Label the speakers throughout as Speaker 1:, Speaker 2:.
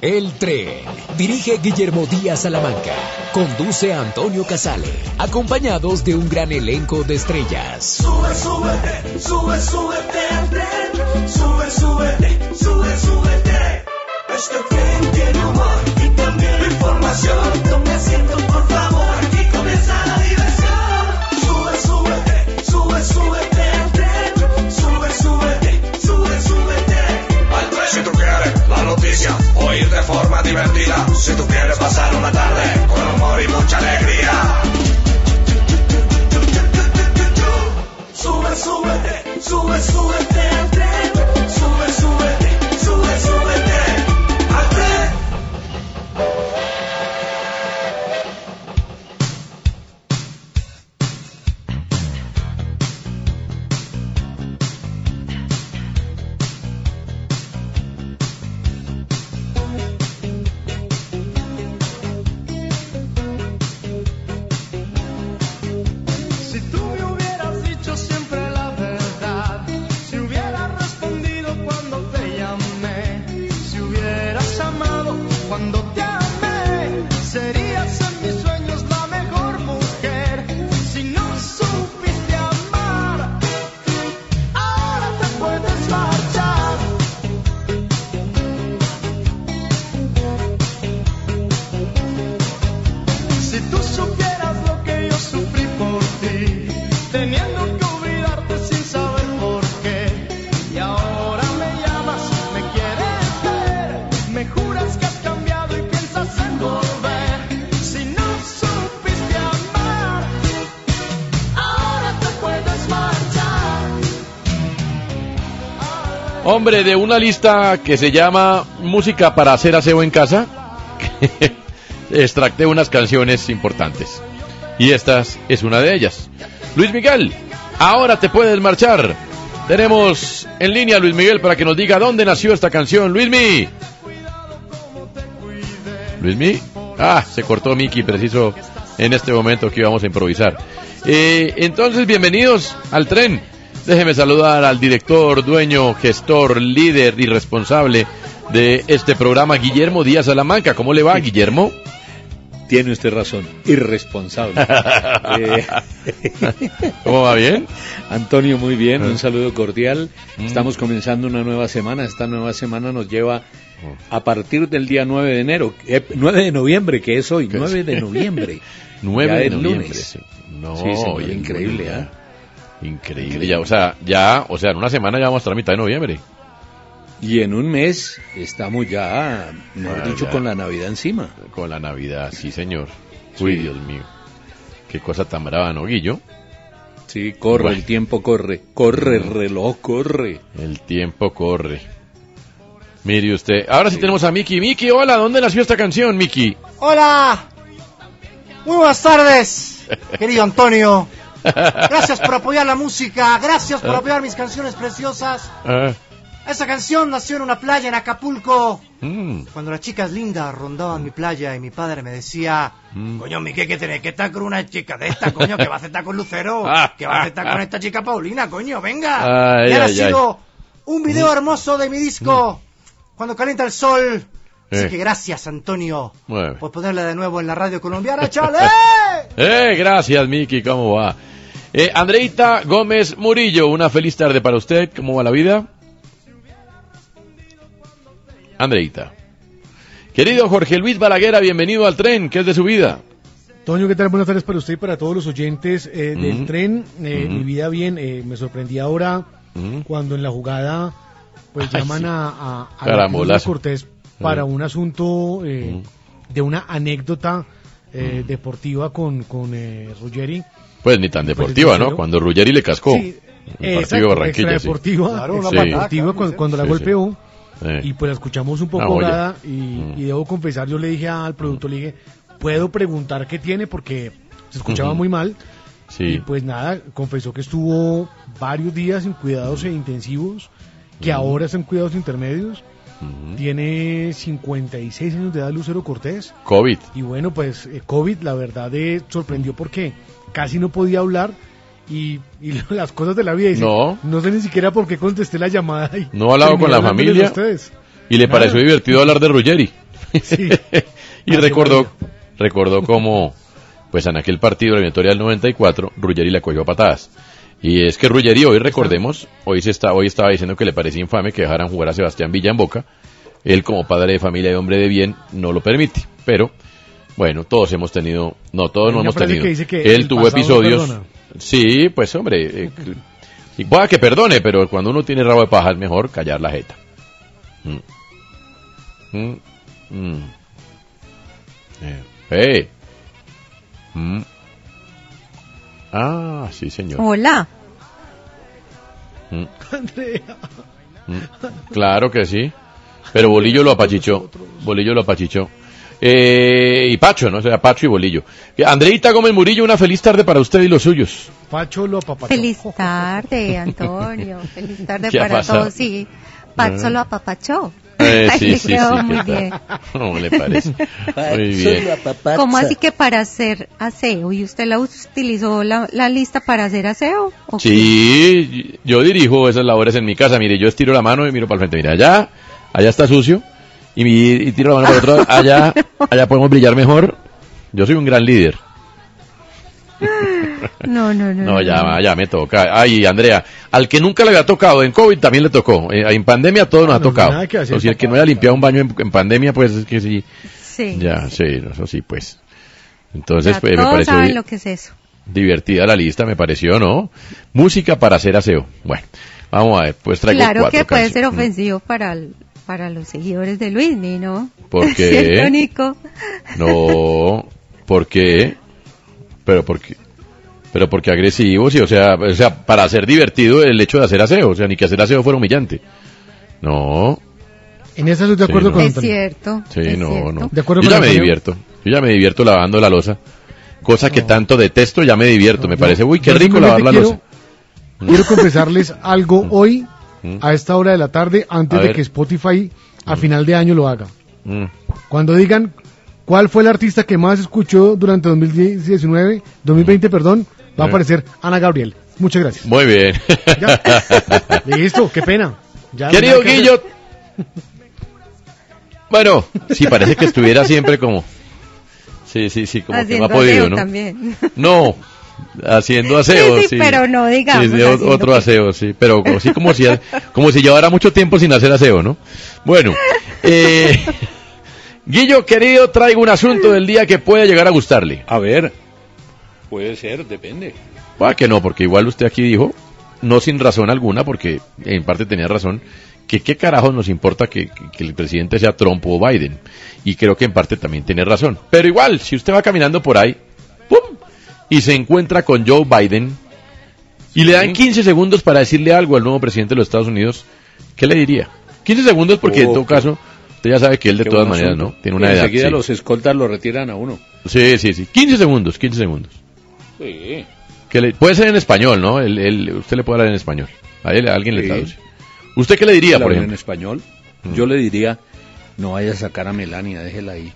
Speaker 1: El tren. Dirige Guillermo Díaz Salamanca. Conduce Antonio Casale. Acompañados de un gran elenco de estrellas.
Speaker 2: Sube, súbete, sube, súbete al tren. Sube, súbete, sube, súbete. Este tren tiene humor y también información.
Speaker 3: Forma divertida. Si tú quieres pasar una tarde con humor y mucha alegría.
Speaker 2: Sube, súbete, sube, súbete al tren.
Speaker 4: Cuando
Speaker 5: Hombre, de una lista que se llama Música para hacer aseo en casa, extracté unas canciones importantes. Y esta es una de ellas. Luis Miguel, ahora te puedes marchar. Tenemos en línea a Luis Miguel para que nos diga dónde nació esta canción. Luismi. Luismi. Ah, se cortó Miki preciso en este momento que íbamos a improvisar. Eh, entonces, bienvenidos al tren. Déjeme saludar al director, dueño, gestor, líder y responsable de este programa, Guillermo Díaz Salamanca. ¿Cómo le va, Guillermo?
Speaker 6: Tiene usted razón, irresponsable. Eh,
Speaker 5: ¿Cómo va bien?
Speaker 6: Antonio, muy bien,
Speaker 5: Ah.
Speaker 6: un saludo cordial.
Speaker 5: Mm.
Speaker 6: Estamos comenzando una nueva semana. Esta nueva semana nos lleva a partir del día 9 de enero, eh, 9 de noviembre, que es hoy,
Speaker 5: ¿Qué es?
Speaker 6: 9 de noviembre.
Speaker 5: 9
Speaker 6: Ya
Speaker 5: de noviembre.
Speaker 6: lunes.
Speaker 5: No,
Speaker 6: Sí, señor, increíble, ¿ah?
Speaker 5: ya. Increíble, ya, o sea, ya, o sea, en una semana ya vamos hasta la mitad de noviembre.
Speaker 6: Y en un mes estamos ya, mejor
Speaker 5: Ah,
Speaker 6: dicho,
Speaker 5: ya.
Speaker 6: con la Navidad encima.
Speaker 5: Con la Navidad, sí, señor. Uy,
Speaker 6: Sí.
Speaker 5: Dios mío. Qué cosa tan brava, ¿no, Guillo?
Speaker 6: Sí, corre,
Speaker 5: Bueno.
Speaker 6: el tiempo corre. Corre, reloj, corre.
Speaker 5: El tiempo corre. Mire usted. Ahora sí, tenemos a Miki. Miki, hola, ¿dónde nació esta canción, Miki?
Speaker 7: Hola, muy buenas tardes, querido Antonio. Gracias por apoyar la música, gracias por apoyar mis canciones preciosas.
Speaker 5: Ah,
Speaker 7: Esa canción nació en una playa en Acapulco,
Speaker 5: mm,
Speaker 7: cuando las chicas lindas rondaban mi playa y mi padre me decía,
Speaker 5: mm.
Speaker 7: coño, Miki, que tenés que estar con una chica de esta, coño, que vas a estar con Lucero, que vas a estar con esta chica Paulina, coño, venga.
Speaker 5: Ay,
Speaker 7: y
Speaker 5: ay,
Speaker 7: nacido un video hermoso de mi disco, Cuando calienta el sol. Así
Speaker 5: Eh.
Speaker 7: que gracias, Antonio,
Speaker 5: Bueno.
Speaker 7: por ponerla de nuevo en la radio colombiana, chale.
Speaker 5: Eh, gracias, Miki, ¿cómo va? Eh, Andreita Gómez Murillo, una feliz tarde para usted. ¿Cómo va la vida? Andreita. Querido Jorge Luis Balaguera, bienvenido al tren, ¿qué es de su vida?
Speaker 8: Toño, ¿qué tal? Buenas tardes para usted y para todos los oyentes eh, del tren. Eh. Mi vida bien, eh, me sorprendí ahora cuando en la jugada pues
Speaker 5: Ay,
Speaker 8: llaman
Speaker 5: sí.
Speaker 8: a, a, a. Cortés para
Speaker 5: Ujú.
Speaker 8: un asunto eh,
Speaker 5: Ujú.
Speaker 8: de una anécdota eh, deportiva con, con eh, Ruggeri.
Speaker 5: Pues ni tan deportiva, ¿no? Cuando Ruggeri le cascó.
Speaker 8: Sí,
Speaker 5: el partido de sí.
Speaker 8: extradeportiva,
Speaker 7: Claro,
Speaker 5: Sí.
Speaker 8: cuando, cuando la golpeó.
Speaker 5: Eh.
Speaker 8: Y pues la escuchamos un poco ahogada y,
Speaker 5: Mm.
Speaker 8: y debo confesar, yo le dije al productor, le dije, ¿puedo preguntar qué tiene? Porque se escuchaba muy mal. Y
Speaker 5: Sí.
Speaker 8: pues nada, confesó que estuvo varios días en cuidados e intensivos, que ahora está en cuidados intermedios.
Speaker 5: Ujú.
Speaker 8: Tiene 56 años de edad Lucero Cortés.
Speaker 5: COVID.
Speaker 8: Y bueno, pues eh, COVID la verdad eh, sorprendió porque casi no podía hablar y, y las cosas de la vida. Dice,
Speaker 5: No.
Speaker 8: No sé ni siquiera por qué contesté la llamada. Y
Speaker 5: No ha hablado con la familia.
Speaker 8: ustedes.
Speaker 5: Y le
Speaker 8: Nada.
Speaker 5: pareció divertido hablar de Ruggeri.
Speaker 8: Sí.
Speaker 5: y recordó, recordó cómo, pues en aquel partido eliminatoria del 94, Ruggeri le cogió a patadas. Y es que Ruggeri hoy, recordemos, hoy se está, hoy estaba diciendo que le parecía infame que dejaran jugar a Sebastián Villa en Boca. Él como padre de familia y hombre de bien no lo permite. Pero, bueno, todos hemos tenido, no, todos no hemos tenido.
Speaker 8: que dice que
Speaker 5: Él tuvo episodios. Sí, pues hombre, eh, y pueda que perdone, pero cuando uno tiene rabo de paja es mejor callar la jeta. Mm. Mm. Mm. Eh, eh. Ah, sí, señor.
Speaker 9: Hola.
Speaker 5: Mm.
Speaker 8: Andrea.
Speaker 5: Mm. Claro que sí. Pero Bolillo lo apachichó. Bolillo lo apachichó. Eh, y Pacho, ¿no? O sea, Pacho y Bolillo. Eh, Andreita Gómez Murillo, una feliz tarde para usted y los suyos.
Speaker 8: Pacho lo apapachó.
Speaker 9: Feliz tarde, Antonio. Feliz tarde
Speaker 5: ¿Qué ha
Speaker 9: para
Speaker 5: pasado?
Speaker 9: todos. Sí, Pacho lo apapachó.
Speaker 5: Eh, sí,
Speaker 9: le
Speaker 5: sí, sí.
Speaker 9: muy bien.
Speaker 5: ¿Cómo le parece? Muy bien.
Speaker 9: ¿Cómo así que para hacer aseo? ¿Y usted la utilizó la, la lista para hacer aseo? ¿O qué?
Speaker 5: Sí, yo dirijo esas labores en mi casa. Mire, yo estiro la mano y miro para el frente. Mira, allá, allá está sucio. Y, mi- y tiro la mano para el otro lado. Allá, allá podemos brillar mejor. Yo soy un gran líder.
Speaker 9: No, no, no.
Speaker 5: No, ya, ya me toca. Ay, Andrea, al que nunca le había tocado, en COVID también le tocó. Eh, en pandemia a todos nos ha
Speaker 8: No,
Speaker 5: tocado.
Speaker 8: hacer,
Speaker 5: o sea, el que no haya limpiado un baño en, en pandemia, pues es que sí.
Speaker 9: Sí.
Speaker 5: Ya, sí, eso sí, pues. Entonces,
Speaker 9: Ya
Speaker 5: pues, me pareció
Speaker 9: saben lo que es eso.
Speaker 5: divertida la lista, me pareció, ¿no? Música para hacer aseo. Bueno, vamos a ver, pues traigo
Speaker 9: Claro
Speaker 5: cuatro
Speaker 9: que puede ser
Speaker 5: canciones.
Speaker 9: ofensivo para, el- para los seguidores de Luis, ¿no?
Speaker 5: ¿Por qué?
Speaker 9: ¿Cierto, Nico?
Speaker 5: No, ¿por qué? Pero porque pero porque agresivos y o sea, o sea, para hacer divertido el hecho de hacer aseo, o sea, ni que hacer aseo fuera humillante. No,
Speaker 8: En eso estoy de
Speaker 5: Sí,
Speaker 8: acuerdo
Speaker 5: no.
Speaker 8: con
Speaker 9: Es cierto.
Speaker 5: sí,
Speaker 9: es
Speaker 5: no,
Speaker 9: cierto.
Speaker 5: no.
Speaker 8: De acuerdo
Speaker 5: yo
Speaker 8: con
Speaker 5: ya me divierto. Yo ya me divierto lavando la losa. Cosa que tanto detesto, ya me divierto. me
Speaker 8: yo-
Speaker 5: parece, uy, qué rico lavar la losa.
Speaker 8: Quiero confesarles algo hoy,
Speaker 5: Mm.
Speaker 8: a esta hora de la tarde, antes
Speaker 5: A
Speaker 8: de
Speaker 5: ver.
Speaker 8: que Spotify a final de año lo haga.
Speaker 5: Mm.
Speaker 8: Cuando digan cuál fue el artista que más escuchó durante 2019, 2020, perdón, va a aparecer Ana Gabriel. Muchas gracias.
Speaker 5: Muy bien.
Speaker 8: Ya. Listo, qué pena. Ya no
Speaker 5: Querido
Speaker 8: que hacer.
Speaker 5: Guillo. Bueno, sí, parece que estuviera siempre como. Sí, sí, sí, como que no ha podido,
Speaker 9: aseo
Speaker 5: ¿no?
Speaker 9: también.
Speaker 5: No, haciendo aseo,
Speaker 9: Sí,
Speaker 5: sí.
Speaker 9: sí, pero no, digamos,
Speaker 5: Sí, otro
Speaker 9: que-
Speaker 5: aseo, sí, pero como- sí como si, como si llevara mucho tiempo sin hacer aseo, ¿no? Bueno, eh, Guillo, querido, traigo un asunto del día que puede llegar a gustarle.
Speaker 6: A ver, puede ser, depende.
Speaker 5: Ah, que no, porque igual usted aquí dijo, no sin razón alguna, porque en parte tenía razón, que qué carajos nos importa que, que- el presidente sea Trump o Biden. Y creo que en parte también tiene razón. Pero igual, si usted va caminando por ahí, ¡pum! y se encuentra con Joe Biden, y le dan 15 segundos para decirle algo al nuevo presidente de los Estados Unidos, ¿qué le diría? 15 segundos porque en todo
Speaker 6: qué-
Speaker 5: caso, usted ya sabe que él de
Speaker 6: Qué
Speaker 5: todas maneras,
Speaker 6: asunto.
Speaker 5: ¿no? Tiene una
Speaker 6: Y
Speaker 5: edad.
Speaker 6: Enseguida
Speaker 5: sí.
Speaker 6: los escoltas lo retiran a uno.
Speaker 5: sí, sí, sí. 15 segundos, 15 segundos.
Speaker 6: Sí.
Speaker 5: Que le- puede ser en español, ¿no? El, el- usted le puede hablar en español. A, él, a alguien le
Speaker 6: Sí.
Speaker 5: traduce. ¿Usted qué le diría,
Speaker 6: ¿Le
Speaker 5: por
Speaker 6: hablan en
Speaker 5: ejemplo?
Speaker 6: español?
Speaker 5: Mm.
Speaker 6: Yo le diría, no vaya a sacar a Melania, déjela ahí.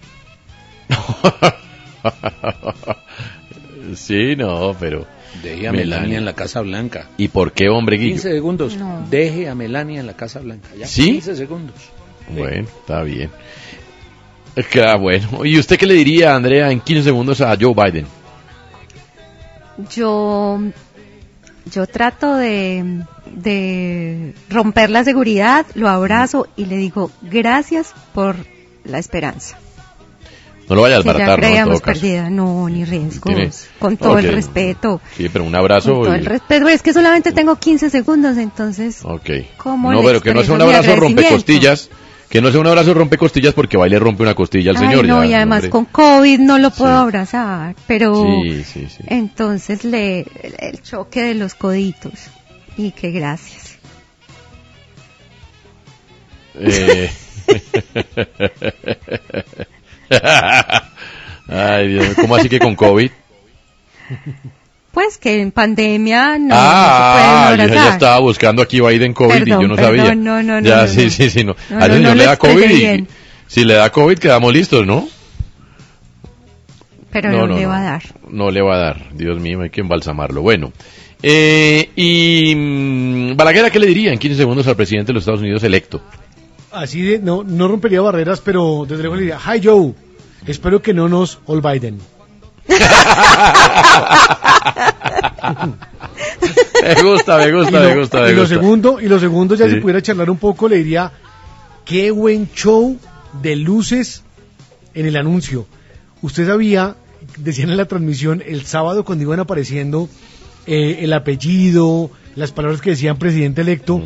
Speaker 5: sí, no, pero...
Speaker 6: Deje a
Speaker 5: Melania.
Speaker 6: Melania, en la Casa Blanca.
Speaker 5: ¿Y por qué, hombre, Guillo?
Speaker 6: 15 segundos.
Speaker 9: No.
Speaker 6: Deje a Melania en la Casa Blanca. Ya,
Speaker 5: ¿Sí?
Speaker 6: 15 segundos.
Speaker 5: Bueno, está bien. Ah, bueno. ¿Y usted qué le diría, Andrea, en 15 segundos a Joe Biden?
Speaker 9: Yo, yo trato de, de romper la seguridad, lo abrazo y le digo gracias por la esperanza.
Speaker 5: No lo vaya a
Speaker 9: Que ya
Speaker 5: ¿no?
Speaker 9: No, ni riesgos.
Speaker 5: Tiene-
Speaker 9: Con todo el respeto.
Speaker 5: Sí, pero un abrazo.
Speaker 9: Con todo
Speaker 5: y-
Speaker 9: el respeto. Es que solamente tengo 15 segundos, entonces.
Speaker 5: Ok.
Speaker 9: ¿Cómo
Speaker 5: No, pero que no sea un abrazo rompecostillas. Que no sea un abrazo rompecostillas porque va y le rompe una costilla al
Speaker 9: Ay,
Speaker 5: señor.
Speaker 9: no,
Speaker 5: ya,
Speaker 9: y además
Speaker 5: hombre.
Speaker 9: con COVID no lo puedo
Speaker 5: Sí.
Speaker 9: abrazar. Pero
Speaker 5: Sí, sí, sí.
Speaker 9: entonces le el, choque de los coditos. Y que gracias.
Speaker 5: Eh. Ay, Dios ¿cómo así que con COVID?
Speaker 9: Pues que en pandemia no,
Speaker 5: ah,
Speaker 9: no se
Speaker 5: yo
Speaker 9: pueden
Speaker 5: ya estaba buscando aquí Biden COVID y yo no
Speaker 9: perdón,
Speaker 5: sabía.
Speaker 9: no, no, no,
Speaker 5: ya,
Speaker 9: no,
Speaker 5: sí,
Speaker 9: no.
Speaker 5: sí, sí, no.
Speaker 9: No,
Speaker 5: Al señor
Speaker 9: no
Speaker 5: le da COVID y
Speaker 9: bien.
Speaker 5: si le da COVID quedamos listos, ¿no?
Speaker 9: Pero no, le va a dar.
Speaker 5: No le va a dar. Dios mío, hay que embalsamarlo. Bueno. Eh, y mm, Balaguer, ¿a ¿qué le diría en 15 segundos al presidente de los Estados Unidos electo?
Speaker 8: Así de, no, no rompería barreras, pero desde luego le diría, hi Joe, espero que no nos all Biden.
Speaker 5: Me gusta, me gusta,
Speaker 8: lo,
Speaker 5: me gusta, me
Speaker 8: y lo segundo, y lo segundo ya
Speaker 5: Sí.
Speaker 8: si pudiera charlar un poco, le diría, qué buen show de luces en el anuncio. Usted sabía, decían en la transmisión, el sábado cuando iban apareciendo eh, el apellido, las palabras que decían presidente electo,
Speaker 5: Mm.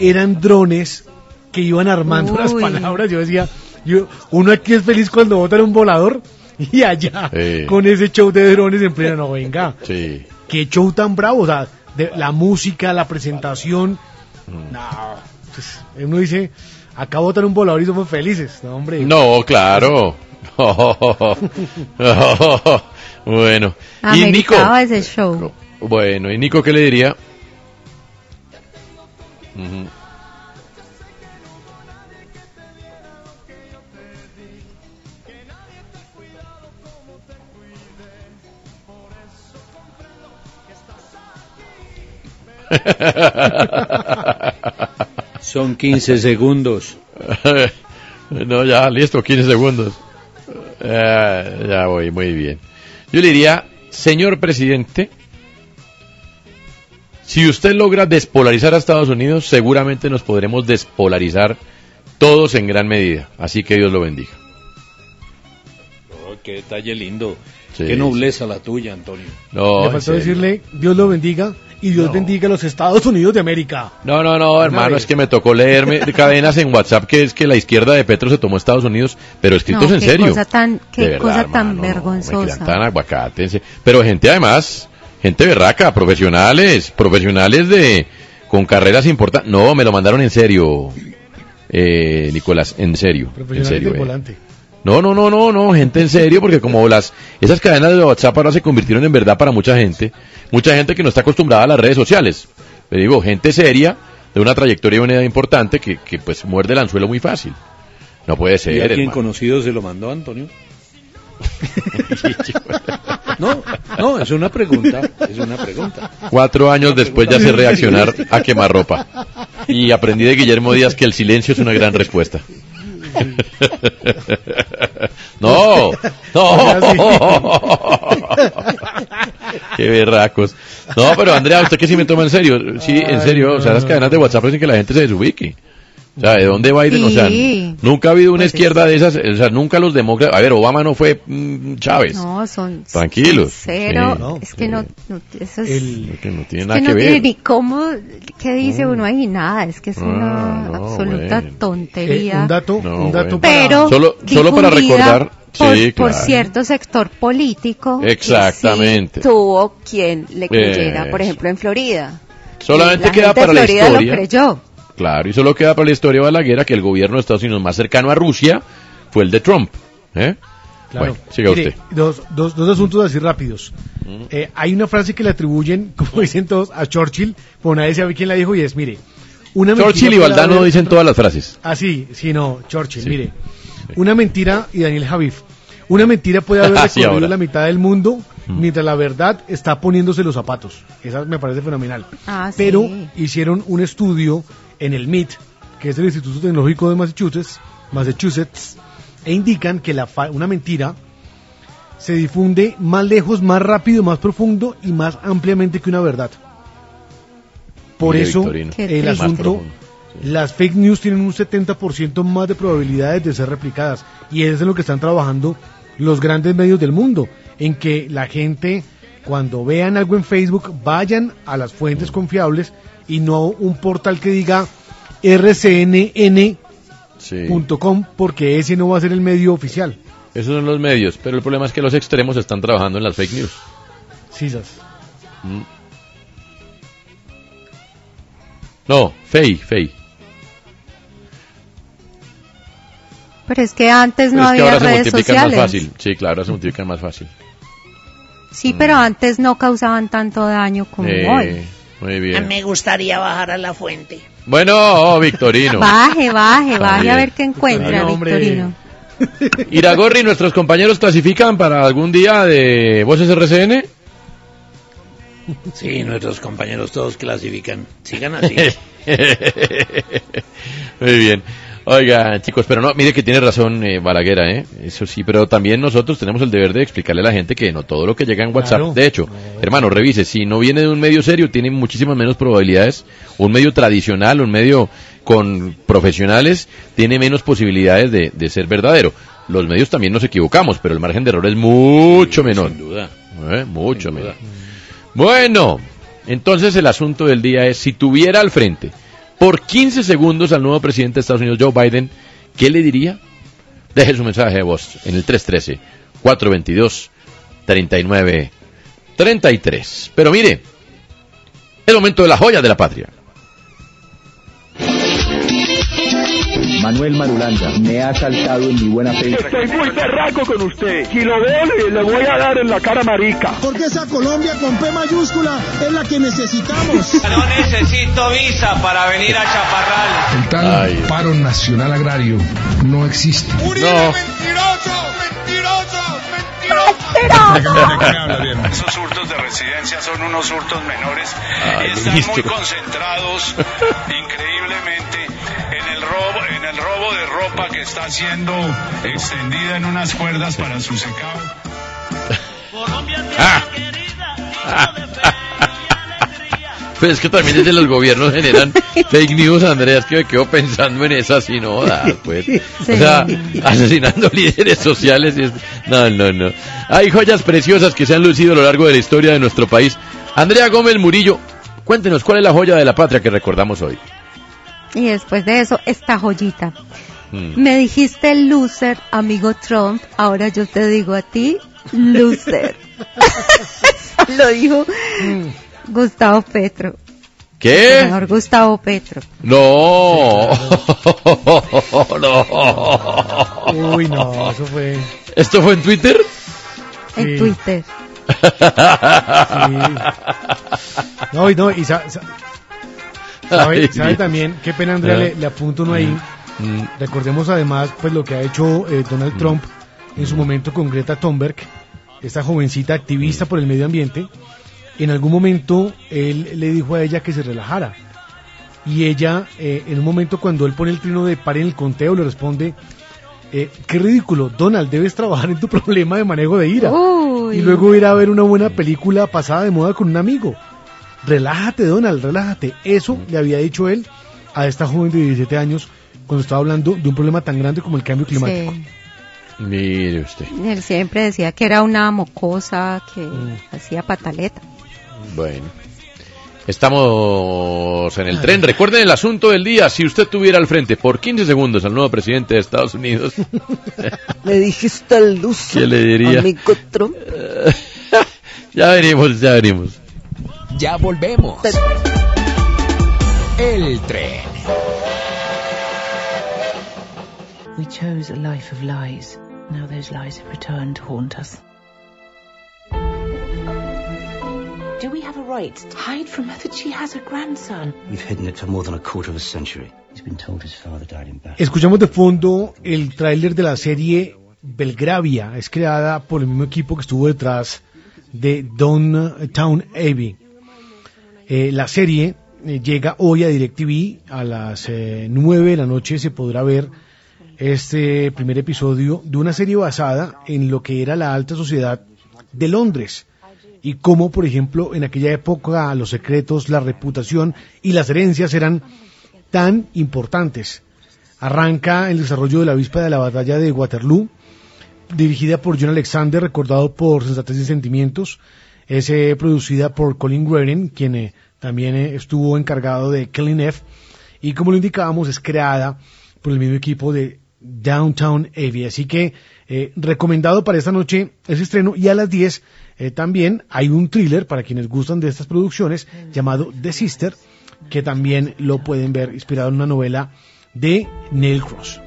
Speaker 8: eran drones que iban armando las palabras. Yo decía, yo, uno aquí es feliz cuando votan un volador y allá
Speaker 5: Sí.
Speaker 8: con ese show de drones en plena, no venga
Speaker 5: Sí.
Speaker 8: qué show tan bravo, o sea, de, la música, la presentación,
Speaker 5: Mm.
Speaker 8: no, pues, uno dice, acá votar un volador y somos felices, no hombre.
Speaker 5: No, claro. bueno. Y Nico.
Speaker 9: Ese show.
Speaker 5: Bueno, ¿y Nico qué le diría? Ujú.
Speaker 6: Son 15 segundos.
Speaker 5: no, ya, listo, 15 segundos. Eh, ya voy, muy bien. Yo le diría, señor presidente, si usted logra despolarizar a Estados Unidos, seguramente nos podremos despolarizar todos en gran medida. Así que Dios lo bendiga.
Speaker 6: Oh, qué detalle lindo.
Speaker 5: Sí,
Speaker 6: qué nobleza la tuya, Antonio.
Speaker 5: No,
Speaker 8: Le faltó decirle, Dios lo bendiga y Dios
Speaker 5: No.
Speaker 8: bendiga a los Estados Unidos de América.
Speaker 5: No, no, no, hermano, es que me tocó leerme cadenas en WhatsApp que es que la izquierda de Petro se tomó Estados Unidos, pero escritos
Speaker 9: No,
Speaker 5: en
Speaker 9: qué
Speaker 5: serio.
Speaker 9: cosa tan- qué
Speaker 5: verdad,
Speaker 9: cosa
Speaker 5: hermano,
Speaker 9: tan
Speaker 5: no, no,
Speaker 9: vergonzosa.
Speaker 5: crean tan aguacatense. Pero gente además, gente berraca, profesionales, profesionales de con carreras importantes. No, me lo mandaron en serio, eh, Nicolás, en serio, en serio. eh.
Speaker 8: volante.
Speaker 5: No, no, no, no, no, gente en serio, porque como las esas cadenas de WhatsApp ahora se convirtieron en verdad para mucha gente, mucha gente que no está acostumbrada a las redes sociales. Le digo, gente seria, de una trayectoria y una edad importante, que, que pues muerde el anzuelo muy fácil. No puede ser,
Speaker 6: ¿Y alguien
Speaker 5: hermano.
Speaker 6: conocido se lo mandó, Antonio? No, no, es una pregunta, es una pregunta.
Speaker 5: Cuatro años después ya sé reaccionar a quemarropa. Y aprendí de Guillermo Díaz que el silencio es una gran respuesta. No, no. Qué berracos. No, pero Andrea, usted que sí me toma en serio. Sí, en serio. O sea, las cadenas de WhatsApp hacen que la gente se desubique. O sea, ¿de dónde Biden? O sea,
Speaker 9: Sí.
Speaker 5: nunca ha habido una izquierda de esas. O sea, nunca los demócratas. A ver, Obama no fue mm, Chávez.
Speaker 9: No, son
Speaker 5: Tranquilos.
Speaker 9: son cero.
Speaker 5: Sí.
Speaker 8: No,
Speaker 9: es que no, no, eso es,
Speaker 8: El-
Speaker 5: Que no tiene
Speaker 9: es
Speaker 5: nada
Speaker 9: que
Speaker 5: que
Speaker 9: no tiene
Speaker 5: ver.
Speaker 9: ni cómo, qué dice uno ahí, nada, es que es una
Speaker 5: Ah, no,
Speaker 9: absoluta
Speaker 5: bueno.
Speaker 8: eh,
Speaker 9: tontería.
Speaker 8: un dato,
Speaker 5: No,
Speaker 8: un dato
Speaker 5: bueno.
Speaker 8: para-
Speaker 9: pero
Speaker 5: Solo- solo para recordar,
Speaker 9: por,
Speaker 5: sí,
Speaker 9: por
Speaker 5: claro.
Speaker 9: cierto sector político que
Speaker 5: Exactamente.
Speaker 9: sí tuvo quien le creyera, por ejemplo en Florida.
Speaker 5: Solamente
Speaker 9: la
Speaker 5: queda
Speaker 9: gente
Speaker 5: para
Speaker 9: de
Speaker 5: la
Speaker 9: Florida
Speaker 5: historia.
Speaker 9: lo creyó.
Speaker 5: Claro, y solo queda para la historia balaguera que el gobierno de Estados Unidos más cercano a Rusia fue el de Trump. ¿eh?
Speaker 8: Claro.
Speaker 5: Bueno, siga
Speaker 8: Mire,
Speaker 5: usted.
Speaker 8: Dos, dos, dos asuntos así rápidos. Eh, hay una frase que le atribuyen, como dicen todos, a Churchill, pero nadie sabe quién la dijo y es, mire, una mentira
Speaker 5: Churchill y Valdano dicen todas las frases.
Speaker 8: Ah, sí, sí, no, Churchill,
Speaker 5: Sí.
Speaker 8: mire. Una mentira, y Daniel Javif, una mentira puede haber
Speaker 5: Sí,
Speaker 8: recorrido la mitad del mundo,
Speaker 5: Mm.
Speaker 8: mientras la verdad está poniéndose los zapatos. Esa me parece fenomenal.
Speaker 9: Ah, sí.
Speaker 8: Pero hicieron un estudio en el MIT, que es el Instituto Tecnológico de Massachusetts, Massachusetts e indican que la fa- una mentira se difunde más lejos, más rápido, más profundo y más ampliamente que una verdad. Por
Speaker 5: Mire,
Speaker 8: eso
Speaker 5: Victorino.
Speaker 8: El asunto. Las fake news tienen un 70% más de probabilidades de ser replicadas y es en lo que están trabajando los grandes medios del mundo, en que la gente cuando vean algo en Facebook vayan a las fuentes confiables y no un portal que diga rcnn.com
Speaker 5: Sí.
Speaker 8: porque ese no va a ser el medio oficial.
Speaker 5: Esos son los medios, pero el problema es que los extremos están trabajando en las fake news.
Speaker 8: Sisas.
Speaker 5: Mm. No, fey, fey.
Speaker 10: Pero es que antes no
Speaker 5: Pero es que
Speaker 10: había
Speaker 5: ahora se
Speaker 10: redes
Speaker 5: multiplican
Speaker 10: sociales.
Speaker 5: más fácil. Sí, claro, ahora se multiplican más fácil.
Speaker 10: Sí, pero antes no causaban tanto daño como
Speaker 5: Eh,
Speaker 10: hoy.
Speaker 5: Muy bien.
Speaker 11: Me gustaría bajar a la fuente.
Speaker 5: Bueno, oh, Victorino.
Speaker 10: Baje, baje, baje a ver qué encuentra. Victorino.
Speaker 5: Iragorri, ¿nuestros compañeros clasifican para algún día de Voces RCN?
Speaker 9: Sí, nuestros compañeros todos clasifican. Sigan así.
Speaker 5: Muy bien. Oiga, chicos, pero no, mire que tiene razón eh, Balaguera, ¿eh? Eso sí, pero también nosotros tenemos el deber de explicarle a la gente que no todo lo que llega en WhatsApp.
Speaker 8: Claro.
Speaker 5: De hecho, hermano, revise, si no viene de un medio serio, tiene muchísimas menos probabilidades. Un medio tradicional, un medio con profesionales, tiene menos posibilidades de, de ser verdadero. Los medios también nos equivocamos, pero el margen de error es mucho menor.
Speaker 9: Sin duda.
Speaker 5: ¿eh? Mucho
Speaker 9: Sin duda.
Speaker 5: menor. Bueno, entonces el asunto del día es, si tuviera al frente por 15 segundos al nuevo presidente de Estados Unidos, Joe Biden, ¿qué le diría? Deje su mensaje de voz en el 313-422-3933. Pero mire, el momento de la joya de la patria.
Speaker 12: Manuel Marulanda me ha saltado en mi buena fe.
Speaker 13: Estoy muy berraco con usted. Si lo veo, le, le voy a dar en la cara marica.
Speaker 14: Porque esa Colombia con P mayúscula es la que necesitamos.
Speaker 15: No necesito visa para venir a Chaparral.
Speaker 16: El tal
Speaker 5: Ay.
Speaker 16: paro nacional agrario no existe.
Speaker 5: No.
Speaker 13: mentiroso! ¡Mentiroso!
Speaker 2: Esos hurtos de residencia son unos hurtos menores
Speaker 5: Ay,
Speaker 2: y están
Speaker 5: ministro.
Speaker 2: muy concentrados increíblemente el robo de ropa que está siendo extendida en unas cuerdas para su secado.
Speaker 5: Pero es que también desde los gobiernos generan fake news, Andrea, es que me quedo pensando en esas y no da, pues. O sea, asesinando líderes sociales. y es- No, no, no. Hay joyas preciosas que se han lucido a lo largo de la historia de nuestro país. Andrea Gómez Murillo, cuéntenos, ¿cuál es la joya de la patria que recordamos hoy?
Speaker 10: Y después de eso, esta joyita.
Speaker 5: Mm.
Speaker 10: Me dijiste loser, amigo Trump, ahora yo te digo a ti, loser. Lo dijo Gustavo Petro. El
Speaker 5: ¿Qué?
Speaker 10: senador Gustavo Petro.
Speaker 5: No. no.
Speaker 8: Uy, no, eso fue.
Speaker 5: ¿Esto fue en Twitter?
Speaker 10: En
Speaker 8: Sí.
Speaker 10: Twitter.
Speaker 8: No, y no, y sa- sa- sabe, también, qué pena Andrea,
Speaker 5: Ah.
Speaker 8: le, le apunto uno ahí.
Speaker 5: Mm.
Speaker 8: Recordemos además pues lo que ha hecho eh, Donald Trump en su momento con Greta Thunberg, esta jovencita activista por el medio ambiente. En algún momento él le dijo a ella que se relajara. Y ella, eh, en un momento cuando él pone el trino de par en el conteo, le responde, eh, qué ridículo, Donald, debes trabajar en tu problema de manejo de ira.
Speaker 10: Uy.
Speaker 8: Y luego ir a ver una buena película pasada de moda con un amigo. Relájate, Donald, relájate. Eso le había dicho él a esta joven de 17 años cuando estaba hablando de un problema tan grande como el cambio climático.
Speaker 10: Sí.
Speaker 5: Mire usted.
Speaker 10: Él siempre decía que era una mocosa que
Speaker 5: Mm.
Speaker 10: hacía pataleta.
Speaker 5: Bueno. Estamos en el tren. Recuerden el asunto del día. Si usted tuviera al frente por 15 segundos al nuevo presidente de Estados Unidos,
Speaker 11: Le dijiste al luz.
Speaker 5: ¿qué le diría?
Speaker 11: Amigo Trump.
Speaker 5: ya venimos, ya venimos.
Speaker 1: Ya volvemos. El tren.
Speaker 17: We chose a life of lies. Now those lies have returned to haunt us. Do we have a right to hide from her that she has a grandson?
Speaker 18: We've hidden it for more than a quarter of a century. He's been told his father died in battle.
Speaker 8: Escuchamos de fondo el tráiler de la serie Belgravia. Es creada por el mismo equipo que estuvo detrás de Downtown Abbey. Eh, la serie eh, llega hoy a DirecTV a las eh, 9 de la noche. Se podrá ver este primer episodio de una serie basada en lo que era la alta sociedad de Londres y cómo, por ejemplo, en aquella época los secretos, la reputación y las herencias eran tan importantes. Arranca el desarrollo de la víspera de la batalla de Waterloo, dirigida por John Alexander, recordado por Sensatez y Sentimientos. Es eh, producida por Colin Guerin, quien eh, también eh, estuvo encargado de Killing F. Y como lo indicábamos, es creada por el mismo equipo de Downtown Abbey. Así que recomendado para esta noche ese estreno. Y a las 10 eh, también hay un thriller para quienes gustan de estas producciones llamado The Sister, que también lo pueden ver inspirado en una novela de Neil Cross.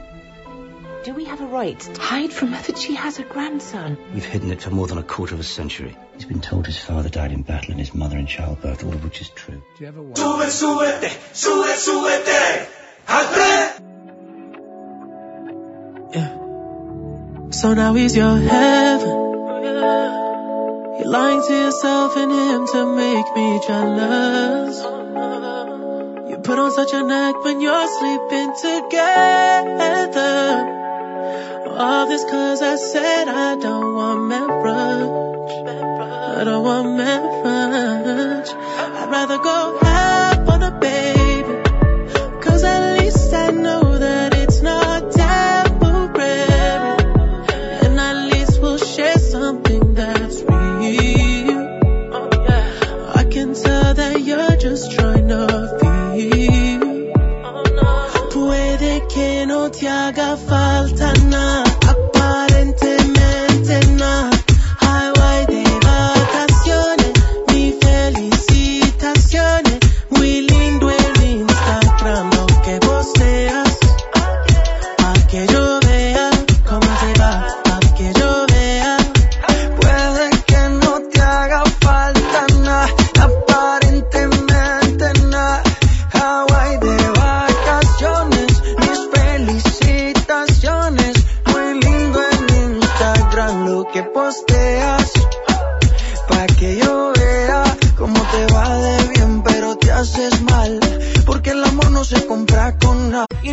Speaker 17: Do we have a right to hide from her that she has a grandson?
Speaker 18: We've hidden it for more than a quarter of a century. He's been told his father died in battle and his mother in childbirth, all of which is true.
Speaker 19: Sube, súbete, sube, súbete al tren.
Speaker 20: So now he's your heaven. You're lying to yourself and him to make me jealous. You put on such an act when you're sleeping together. All this cause I said I don't want marriage. I don't want marriage. I'd rather go half on a baby. Cause at least I know that it's not temporary. And at least we'll share something that's real. I can tell that you're just trying to feel. Puede que no te haga falta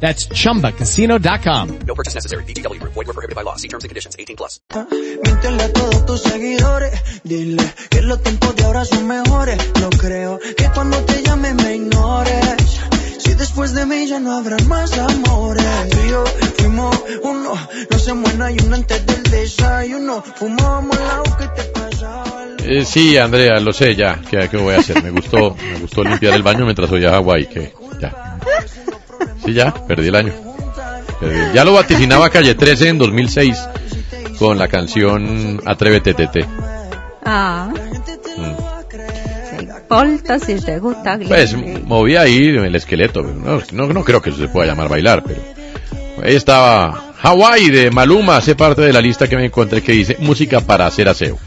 Speaker 21: That's ChumbaCasino.com.
Speaker 22: No purchase necessary. Void were prohibited by law. See terms and conditions. 18 plus.
Speaker 23: Míntele a todos tus seguidores. Dile que los tiempos de ahora son mejores. No creo que cuando te llame me ignores. Si después de mí ya no habrá más amores. Tú y yo fuimos uno. No se muera y uno antes del desayuno. Fumábamos el agua que te pasaba.
Speaker 5: Eh, sí, Andrea, lo sé ya. ¿Qué, qué voy a hacer? Me gustó, me gustó limpiar el baño mientras oía Hawái. Que ya. Sí, ya, perdí el año. Ya lo vaticinaba Calle 13 en 2006 con la canción Atrévete Tete.
Speaker 10: Ah.
Speaker 5: Mm.
Speaker 10: No importa si te gusta.
Speaker 5: Pues movía ahí el esqueleto. No, no, no creo que se pueda llamar bailar, pero ahí estaba Hawái de Maluma, hace parte de la lista que me encontré que dice música para hacer aseo.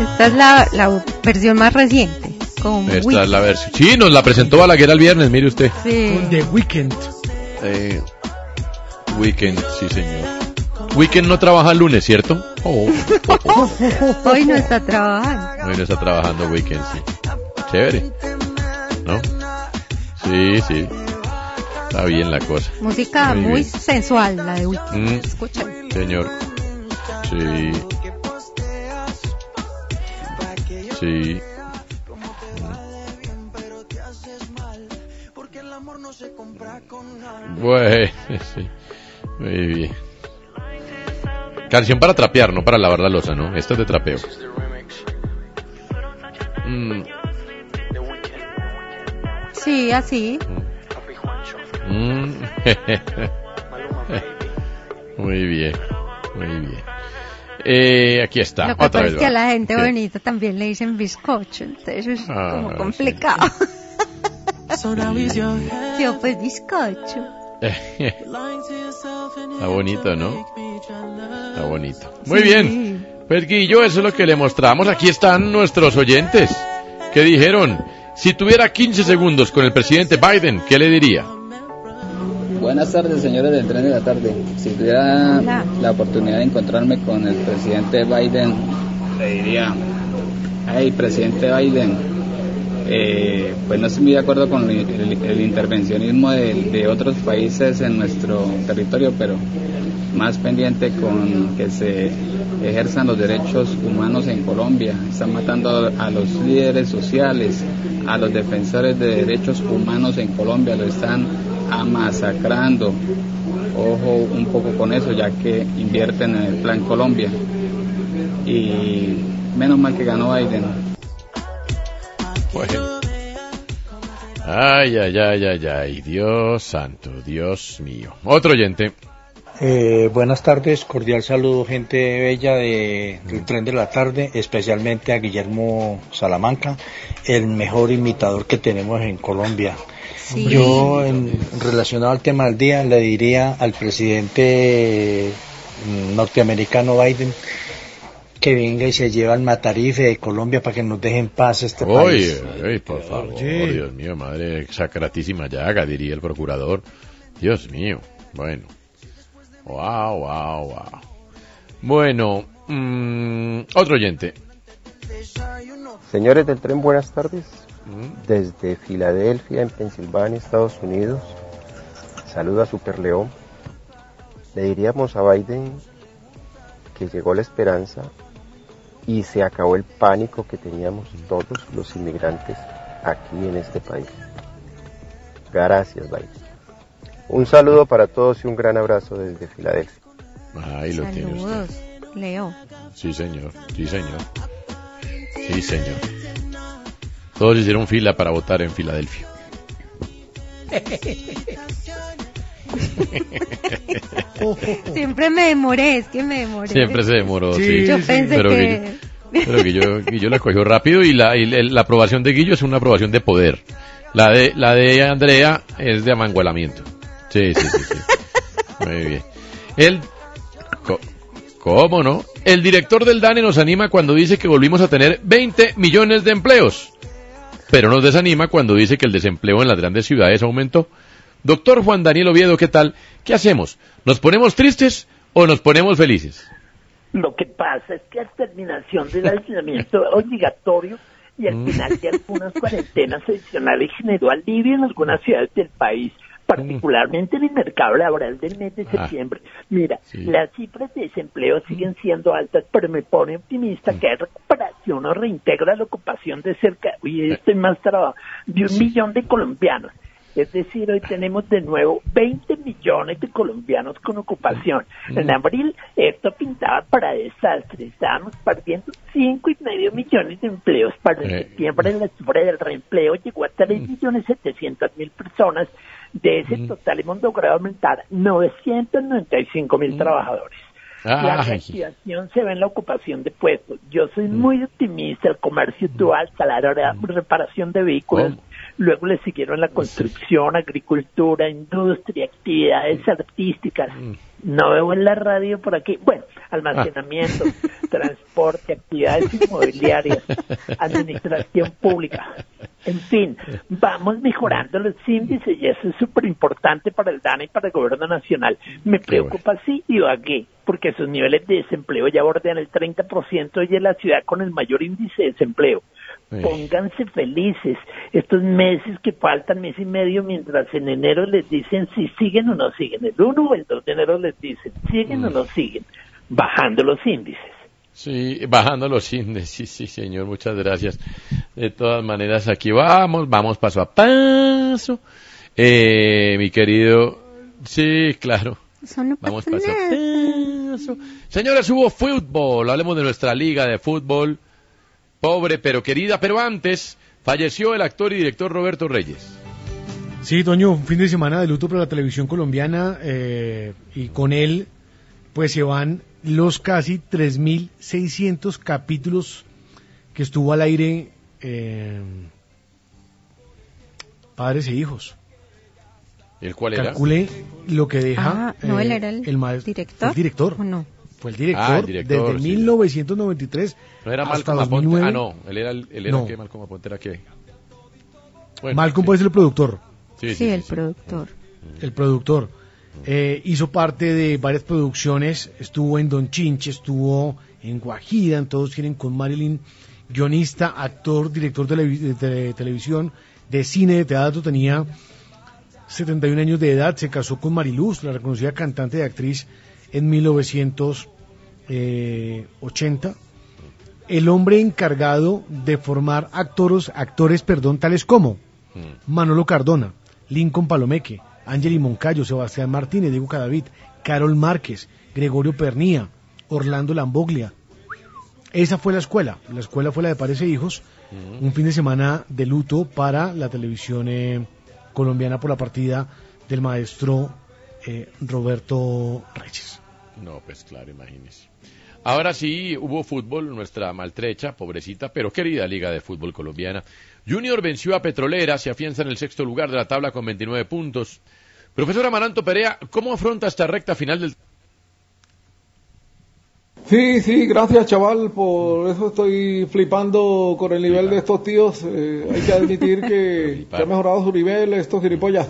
Speaker 10: Esta es la, la versión más reciente. Con
Speaker 5: Esta
Speaker 10: Weeknd.
Speaker 5: es la versión. Sí, nos la presentó Balaguer el viernes, mire usted.
Speaker 10: Sí.
Speaker 8: Con The Weeknd.
Speaker 5: Eh, weekend, sí señor. Weekend no trabaja el lunes, ¿cierto? Oh, oh, oh.
Speaker 10: Hoy no está trabajando.
Speaker 5: Hoy no está trabajando Weekend, sí. Chévere. ¿No? Sí, sí. Está bien la cosa.
Speaker 10: Música
Speaker 5: Muy
Speaker 10: muy, sensual, la de Weeknd.
Speaker 5: Mm,
Speaker 10: Escucha.
Speaker 5: señor. Sí. Sí. Bueno, sí. Muy bien. Canción para trapear, no para lavar la losa, ¿no? Esta es de trapeo. Mm,
Speaker 10: Sí, así.
Speaker 5: mm. Muy bien, muy bien. Eh, aquí está,
Speaker 9: Lo que
Speaker 5: otra
Speaker 9: pasa
Speaker 5: vez.
Speaker 9: es que a la gente
Speaker 5: ¿Qué?
Speaker 9: bonita también le dicen bizcocho, entonces es
Speaker 5: Ah,
Speaker 9: como
Speaker 5: sí.
Speaker 9: complicado.
Speaker 20: So
Speaker 9: Yo pues bizcocho.
Speaker 5: Está bonito, ¿no? Está bonito. Muy bien. Pues Guillo, eso es lo que le mostramos. Aquí están nuestros oyentes que dijeron, si tuviera 15 segundos con el presidente Biden, ¿qué le diría?
Speaker 24: Buenas tardes, señores del tren de la tarde. Si tuviera
Speaker 9: Hola.
Speaker 24: la oportunidad de encontrarme con el presidente Biden, le diría, hey, presidente Biden, eh, pues no estoy muy de acuerdo con el, intervencionismo de, de otros países en nuestro territorio, pero más pendiente con que se ejerzan los derechos humanos en Colombia. Están matando a los líderes sociales, a los defensores de derechos humanos en Colombia, lo están amasacrando. Ojo un poco con eso, ya que invierten en el Plan Colombia. Y menos mal que ganó Biden.
Speaker 5: Bueno. Ay, ay, ay, ay, ay, Dios santo, Dios mío. Otro oyente.
Speaker 25: Eh, buenas tardes, cordial saludo gente bella de, del tren de la tarde, especialmente a Guillermo Salamanca, el mejor imitador que tenemos en Colombia.
Speaker 9: Sí.
Speaker 25: Yo, en, relacionado al tema del día, le diría al presidente mm, norteamericano Biden que venga y se lleva al matarife de Colombia para que nos deje en paz este
Speaker 5: Oye,
Speaker 25: país.
Speaker 5: oye, por favor, Dios mío, madre sacratísima llaga, diría el procurador. Dios mío, bueno. Wow, wow, wow. Bueno, mm, otro oyente.
Speaker 26: Señores del tren, buenas tardes. Desde Filadelfia, en Pensilvania, Estados Unidos. Saluda a Super León. Le diríamos a Biden que llegó la esperanza y se acabó el pánico que teníamos todos los inmigrantes aquí en este país. Gracias, Biden. Un saludo para todos y un gran abrazo desde Filadelfia.
Speaker 5: Ahí lo tiene usted.
Speaker 9: Leo.
Speaker 5: Sí, señor, sí, señor. Sí, señor. Todos hicieron fila para votar en Filadelfia.
Speaker 9: Siempre me demoré, es que me demoré.
Speaker 5: Siempre se demoró, sí.
Speaker 9: Yo pensé
Speaker 5: pero
Speaker 9: que...
Speaker 5: Guillo, pero Guillo, Guillo la cogió rápido y la, y la la aprobación de Guillo es una aprobación de poder. La de, la de Andrea es de amangualamiento. Sí, sí, sí, sí. Muy bien. El, co- ¿Cómo no? El director del DANE nos anima cuando dice que volvimos a tener 20 millones de empleos. Pero nos desanima cuando dice que el desempleo en las grandes ciudades aumentó. Doctor Juan Daniel Oviedo, ¿qué tal? ¿Qué hacemos? ¿Nos ponemos tristes o nos ponemos felices?
Speaker 27: Lo que pasa es que a terminación del aislamiento obligatorio y al final de algunas cuarentenas adicionales generó alivio en algunas ciudades del país, particularmente en el mercado laboral del mes de
Speaker 28: Ah,
Speaker 27: septiembre. Mira,
Speaker 28: sí.
Speaker 27: las cifras de desempleo siguen siendo altas, pero me pone optimista que hay recuperación o reintegra la ocupación de cerca, y estoy más trabajo, de un millón de colombianos. Es decir, hoy tenemos de nuevo 20 millones de colombianos con ocupación. En
Speaker 28: Mm.
Speaker 27: abril esto pintaba para desastre. Estábamos perdiendo cinco y medio millones de empleos. Para
Speaker 28: Eh.
Speaker 27: septiembre la cifra del reempleo llegó a 3 millones 700 mil personas. De ese total hemos logrado aumentar 995 mil trabajadores. La
Speaker 5: Ay.
Speaker 27: reactivación se ve en la ocupación de puestos. Yo soy muy optimista. El comercio dual, salario, reparación de vehículos. Luego le siguieron la construcción, agricultura, industria, actividades artísticas. No veo en la radio por aquí. Bueno, almacenamiento, transporte, actividades inmobiliarias, administración pública. En fin, vamos mejorando los índices y eso es súper importante para el DANA y para el gobierno nacional. Me preocupa sí Ibagué, porque sus niveles de desempleo ya bordean el 30% y es la ciudad con el mayor índice de desempleo.
Speaker 28: Sí.
Speaker 27: Pónganse felices estos meses que faltan, mes y medio, mientras en enero les dicen si siguen o no siguen. El 1 o el 2 de enero les dicen siguen o no siguen, bajando los índices.
Speaker 5: Sí, bajando los índices, sí, sí, señor, muchas gracias. De todas maneras, aquí vamos, vamos paso a paso. Eh, mi querido, sí, claro.
Speaker 9: No
Speaker 5: Vamos paso a paso. Señores, hubo fútbol, hablemos de nuestra liga de fútbol. Pobre pero querida, pero antes falleció el actor y director Roberto Reyes.
Speaker 8: Sí, Toño, un fin de semana de luto para la televisión colombiana eh, y con él pues se van los casi 3.600 capítulos que estuvo al aire eh, Padres e Hijos.
Speaker 5: ¿El cuál era?
Speaker 8: Calcule lo que deja
Speaker 10: Ah, no,
Speaker 8: eh,
Speaker 10: él era el
Speaker 8: maestro-
Speaker 10: director.
Speaker 8: el director.
Speaker 10: ¿O no?
Speaker 8: Fue el director,
Speaker 5: Ah, el director,
Speaker 8: desde
Speaker 5: sí.
Speaker 8: 1993
Speaker 5: No era
Speaker 8: hasta
Speaker 5: Malcolm Aponte.
Speaker 8: 2009.
Speaker 5: Ah, no, él era, el- él era
Speaker 8: No.
Speaker 5: qué, Malcolm Aponte era qué. Bueno,
Speaker 8: Malcolm
Speaker 5: sí.
Speaker 8: puede ser el productor.
Speaker 5: Sí, sí,
Speaker 10: Sí,
Speaker 5: sí,
Speaker 10: el
Speaker 5: sí.
Speaker 10: productor.
Speaker 8: el productor. Eh, hizo parte de varias producciones, estuvo en Don Chinche, estuvo en Guajira, en Todos quieren con Marilyn, guionista, actor, director de, de tele- televisión, de cine, de teatro, tenía 71 años de edad, se casó con Mariluz, la reconocida cantante y actriz en 1980. El hombre encargado de formar actores, actores, perdón, tales como
Speaker 5: Mm.
Speaker 8: Manolo Cardona, Lincoln Palomeque, Angeli Moncayo, Sebastián Martínez, Diego Cadavid, Carol Márquez, Gregorio Pernía, Orlando Lamboglia. Esa fue la escuela. La escuela fue la de Pares e Hijos. Un fin de semana de luto para la televisión eh, colombiana por la partida del maestro eh, Roberto Reyes.
Speaker 5: No, pues claro, imagínese. Ahora sí, hubo fútbol, nuestra maltrecha, pobrecita, pero querida Liga de Fútbol Colombiana. Junior venció a Petrolera, se afianza en el sexto lugar de la tabla con 29 puntos. Profesor Amaranto Perea, ¿cómo afronta esta recta final del...
Speaker 29: Sí, sí, gracias chaval, por eso estoy flipando con el nivel de estos tíos. Eh, hay que admitir que, que ha mejorado su nivel estos gilipollas.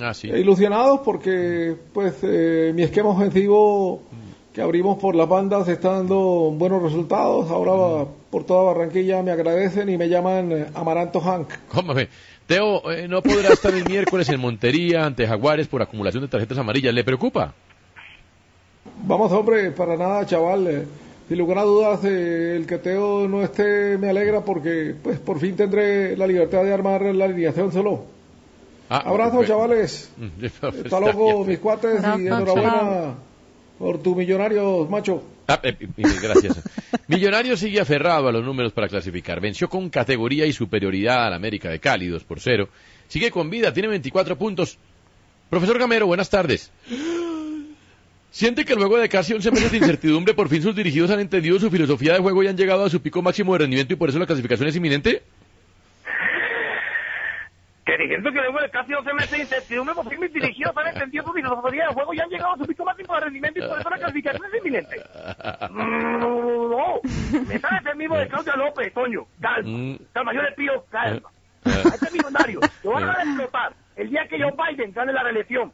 Speaker 5: Ah, sí.
Speaker 29: Ilusionados porque pues eh, mi esquema ofensivo que abrimos por las bandas está dando buenos resultados. Ahora por toda Barranquilla me agradecen y me llaman eh, Amaranto Hank.
Speaker 5: ¿Cómo ve? Teo, eh, no podrá estar el miércoles en Montería ante Jaguares por acumulación de tarjetas amarillas. ¿Le preocupa?
Speaker 29: Vamos hombre, para nada chaval. eh, sin lugar a dudas eh, el que Teo no esté me alegra porque pues por fin tendré la libertad de armar la alineación solo. Abrazo
Speaker 5: pues,
Speaker 29: chavales.
Speaker 5: Está
Speaker 29: Hasta luego mis cuates y
Speaker 5: Abrazo,
Speaker 29: enhorabuena por tu millonario macho.
Speaker 5: Ah, eh, eh, gracias. Millonario sigue aferrado a los números para clasificar. Venció con categoría y superioridad al América de Cali, 2 por 0. Sigue con vida, tiene 24 puntos. Profesor Gamero, buenas tardes. ¿Siente que luego de casi 11 meses de incertidumbre, por fin sus dirigidos han entendido su filosofía de juego y han llegado a su pico máximo de rendimiento y por eso la clasificación es inminente?
Speaker 13: Que diciendo que luego de casi 11 meses de incertidumbre, por fin mis dirigidos han entendido su filosofía de juego y han llegado a su pico máximo de rendimiento y por eso la clasificación es inminente. Mm, No, me sabes el mismo de Claudia López, Toño. Calma. Calma, yo le pido calma. A este millonario, lo van a a explotar el día que Joe Biden gane la reelección.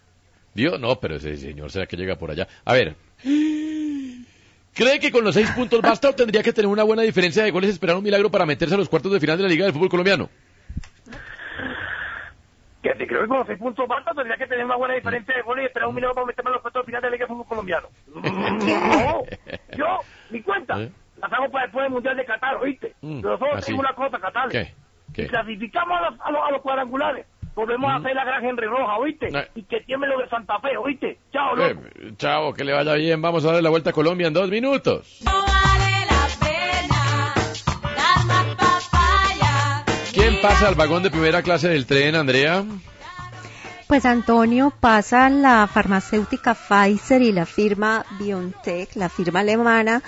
Speaker 5: Dios, no, pero ese señor será que llega por allá. A ver. ¿Cree que con los seis puntos basta o tendría que tener una buena diferencia de goles esperar un milagro para meterse a los cuartos de final de la Liga del Fútbol Colombiano?
Speaker 13: Que si creo que con los seis puntos basta, tendría que tener una buena diferencia de goles y esperar un milagro para meterme a los cuartos de final de la Liga de Fútbol Colombiano. No, yo, mi cuenta, las hago para después del Mundial de Qatar, ¿oíste?
Speaker 5: Mm,
Speaker 13: solo
Speaker 5: así.
Speaker 13: tengo una cosa, Qatar.
Speaker 5: ¿Qué? ¿Qué?
Speaker 13: Si clasificamos a los, a los, a los cuadrangulares, volvemos a hacer la gran Henry Roja, ¿oíste?
Speaker 5: Eh.
Speaker 13: Y que tiemble lo de Santa Fe, ¿oíste? Chao, loco.
Speaker 5: Eh, chao, que le vaya bien. Vamos a darle la vuelta a Colombia en dos minutos. ¿Quién pasa al vagón de primera clase del tren, Andrea?
Speaker 10: Pues Antonio pasa la farmacéutica Pfizer y la firma BioNTech, la firma alemana,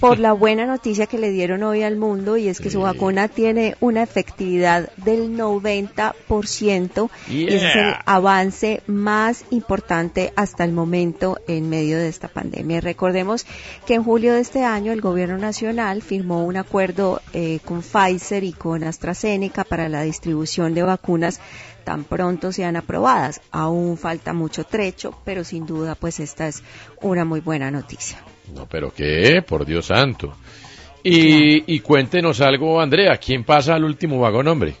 Speaker 10: por la buena noticia que le dieron hoy al mundo y es que su vacuna tiene una efectividad del 90% y ese es el avance más importante hasta el momento en medio de esta pandemia. Recordemos que en julio de este año el gobierno nacional firmó un acuerdo eh, con Pfizer y con AstraZeneca para la distribución de vacunas tan pronto sean aprobadas. Aún falta mucho trecho, pero sin duda pues esta es una muy buena noticia.
Speaker 5: No, pero qué, por Dios santo. Y, y cuéntenos algo, Andrea. ¿Quién pasa al último vagón, hombre?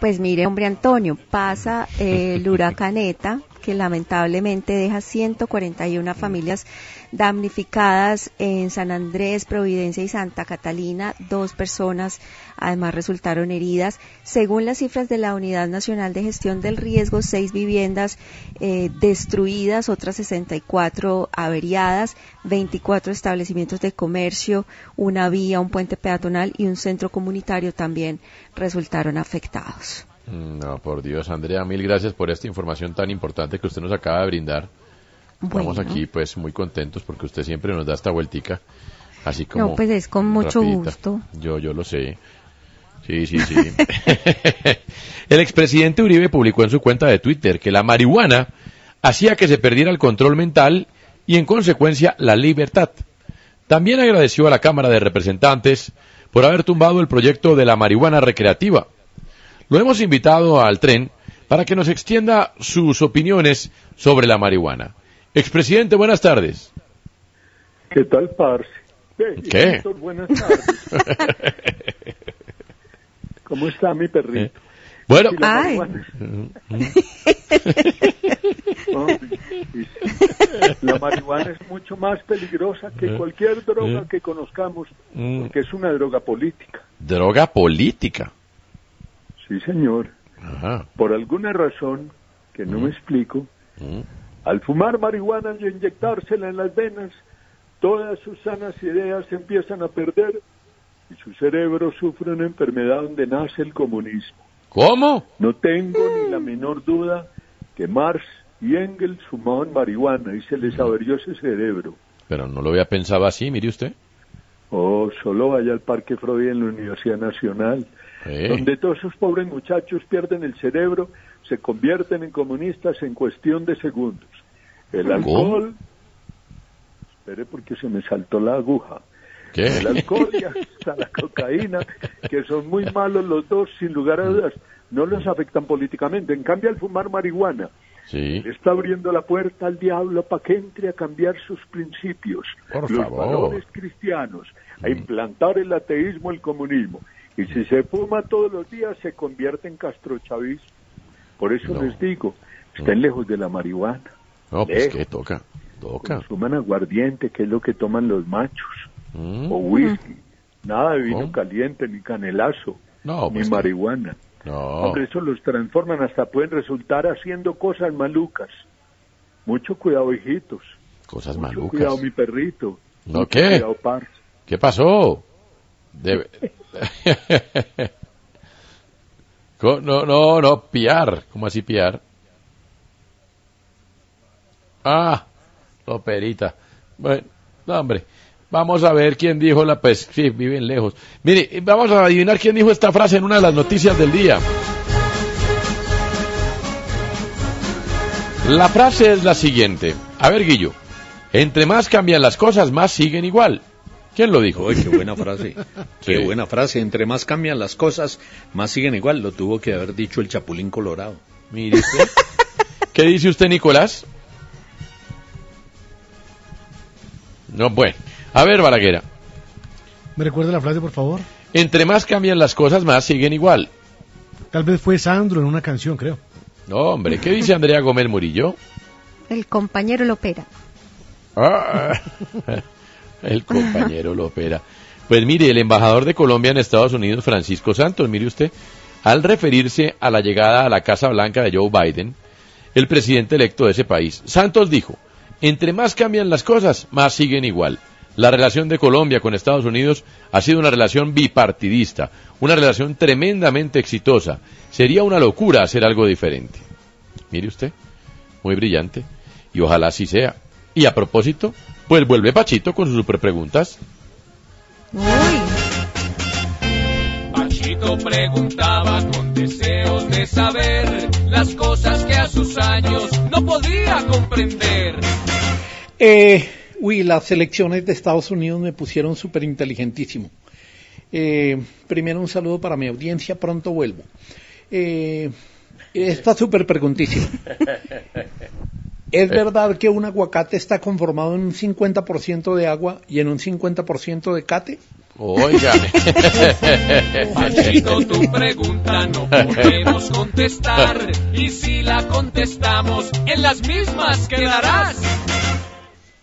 Speaker 10: Pues mire, hombre Antonio, pasa eh, el huracaneta que lamentablemente deja 141 familias damnificadas en San Andrés, Providencia y Santa Catalina. Dos personas además resultaron heridas. Según las cifras de la Unidad Nacional de Gestión del Riesgo, seis viviendas eh, destruidas, otras 64 averiadas, 24 establecimientos de comercio, una vía, un puente peatonal y un centro comunitario también resultaron afectados.
Speaker 5: No, por Dios, Andrea, mil gracias por esta información tan importante que usted nos acaba de brindar. Estamos
Speaker 9: Bueno.
Speaker 5: aquí pues muy contentos porque usted siempre nos da esta vueltica, así como...
Speaker 9: No, pues es con mucho
Speaker 5: rapidita.
Speaker 9: gusto.
Speaker 5: Yo, yo lo sé. Sí, sí, sí. el expresidente Uribe publicó en su cuenta de Twitter que la marihuana hacía que se perdiera el control mental y en consecuencia la libertad. También agradeció a la Cámara de Representantes por haber tumbado el proyecto de la marihuana recreativa. Lo hemos invitado al tren para que nos extienda sus opiniones sobre la marihuana. Expresidente, buenas tardes.
Speaker 27: ¿Qué tal, parce?
Speaker 5: ¿Qué?
Speaker 27: Héctor, buenas tardes. ¿Cómo está mi perrito?
Speaker 5: Bueno.
Speaker 9: Ay.
Speaker 27: La marihuana es mucho más peligrosa que cualquier droga que conozcamos,
Speaker 5: Mm.
Speaker 27: porque es una droga política.
Speaker 5: Droga política.
Speaker 27: Sí, señor.
Speaker 5: Ajá.
Speaker 27: Por alguna razón que no me explico,
Speaker 5: Mm.
Speaker 27: Al fumar marihuana y inyectársela en las venas, todas sus sanas ideas se empiezan a perder y su cerebro sufre una enfermedad donde nace el comunismo.
Speaker 5: ¿Cómo?
Speaker 27: No tengo ni la menor duda que Marx y Engels fumaban marihuana y se les averió ese cerebro.
Speaker 5: Pero no lo había pensado así, mire usted.
Speaker 27: Oh, solo vaya al Parque Freud en la Universidad Nacional,
Speaker 5: Eh.
Speaker 27: donde todos esos pobres muchachos pierden el cerebro, se convierten en comunistas en cuestión de segundos. El alcohol, espere porque se me saltó la aguja.
Speaker 5: ¿Qué?
Speaker 27: El alcohol y hasta la cocaína, que son muy malos los dos, sin lugar a dudas, no los afectan políticamente. En cambio, al fumar marihuana,
Speaker 5: Sí.
Speaker 27: le está abriendo la puerta al diablo para que entre a cambiar sus principios,
Speaker 5: Por
Speaker 27: los
Speaker 5: favor.
Speaker 27: valores cristianos, a implantar el ateísmo, el comunismo. Y si se fuma todos los días, se convierte en castrochavismo. Por eso
Speaker 5: No.
Speaker 27: les digo, estén lejos de la marihuana.
Speaker 5: No, pues
Speaker 27: Lejos.
Speaker 5: que toca. Toca.
Speaker 27: Consuman aguardiente, que es lo que toman los machos,
Speaker 5: Mm.
Speaker 27: o whisky. Nada de vino
Speaker 5: ¿Cómo?
Speaker 27: caliente, ni canelazo,
Speaker 5: No,
Speaker 27: ni
Speaker 5: pues,
Speaker 27: marihuana.
Speaker 5: No.
Speaker 27: Hombre, eso los transforman, hasta pueden resultar haciendo cosas malucas. Mucho cuidado, hijitos.
Speaker 5: Cosas
Speaker 27: Mucho
Speaker 5: malucas.
Speaker 27: cuidado, mi perrito.
Speaker 5: ¿No
Speaker 27: Mucho
Speaker 5: qué?
Speaker 27: Cuidado, parce.
Speaker 5: ¿Qué pasó? Debe- No, no, no, piar. ¿Cómo así piar? Ah, no, perita. Bueno, no, hombre. Vamos a ver quién dijo la pues sí, viven lejos. Mire, vamos a adivinar quién dijo esta frase en una de las noticias del día. La frase es la siguiente. A ver, Guillo. Entre más cambian las cosas, más siguen igual. ¿Quién lo dijo?
Speaker 30: Uy, qué buena frase. Qué
Speaker 5: Sí.
Speaker 30: buena frase. Entre más cambian las cosas, más siguen igual. Lo tuvo que haber dicho el Chapulín Colorado.
Speaker 5: Mire usted. ¿Qué dice usted, Nicolás? No, bueno. A ver, Balaguera.
Speaker 8: ¿Me recuerda la frase, por favor?
Speaker 5: Entre más cambian las cosas, más siguen igual.
Speaker 8: Tal vez fue Sandro en una canción, creo.
Speaker 5: No, hombre. ¿Qué dice Andrea Gómez Murillo?
Speaker 9: El compañero lo opera.
Speaker 5: Ah, el compañero lo opera. Pues mire, el embajador de Colombia en Estados Unidos, Francisco Santos, mire usted, al referirse a la llegada a la Casa Blanca de Joe Biden, el presidente electo de ese país, Santos dijo, entre más cambian las cosas, más siguen igual. La relación de Colombia con Estados Unidos ha sido una relación bipartidista, una relación tremendamente exitosa. Sería una locura hacer algo diferente. Mire usted, muy brillante, y ojalá así sea. Y a propósito, pues vuelve Pachito con sus super preguntas.
Speaker 31: Pachito preguntaba con deseos de saber las cosas que a sus años no podía comprender.
Speaker 6: Eh, uy, las elecciones de Estados Unidos me pusieron súper inteligentísimo. Eh, primero un saludo para mi audiencia, pronto vuelvo. Eh, esta súper preguntísima. ¿Es verdad que un aguacate está conformado en un 50% de agua y en un 50% de cate?
Speaker 5: Óigame.
Speaker 31: Pachito, tu pregunta no podemos contestar. Y si la contestamos, en las mismas quedarás.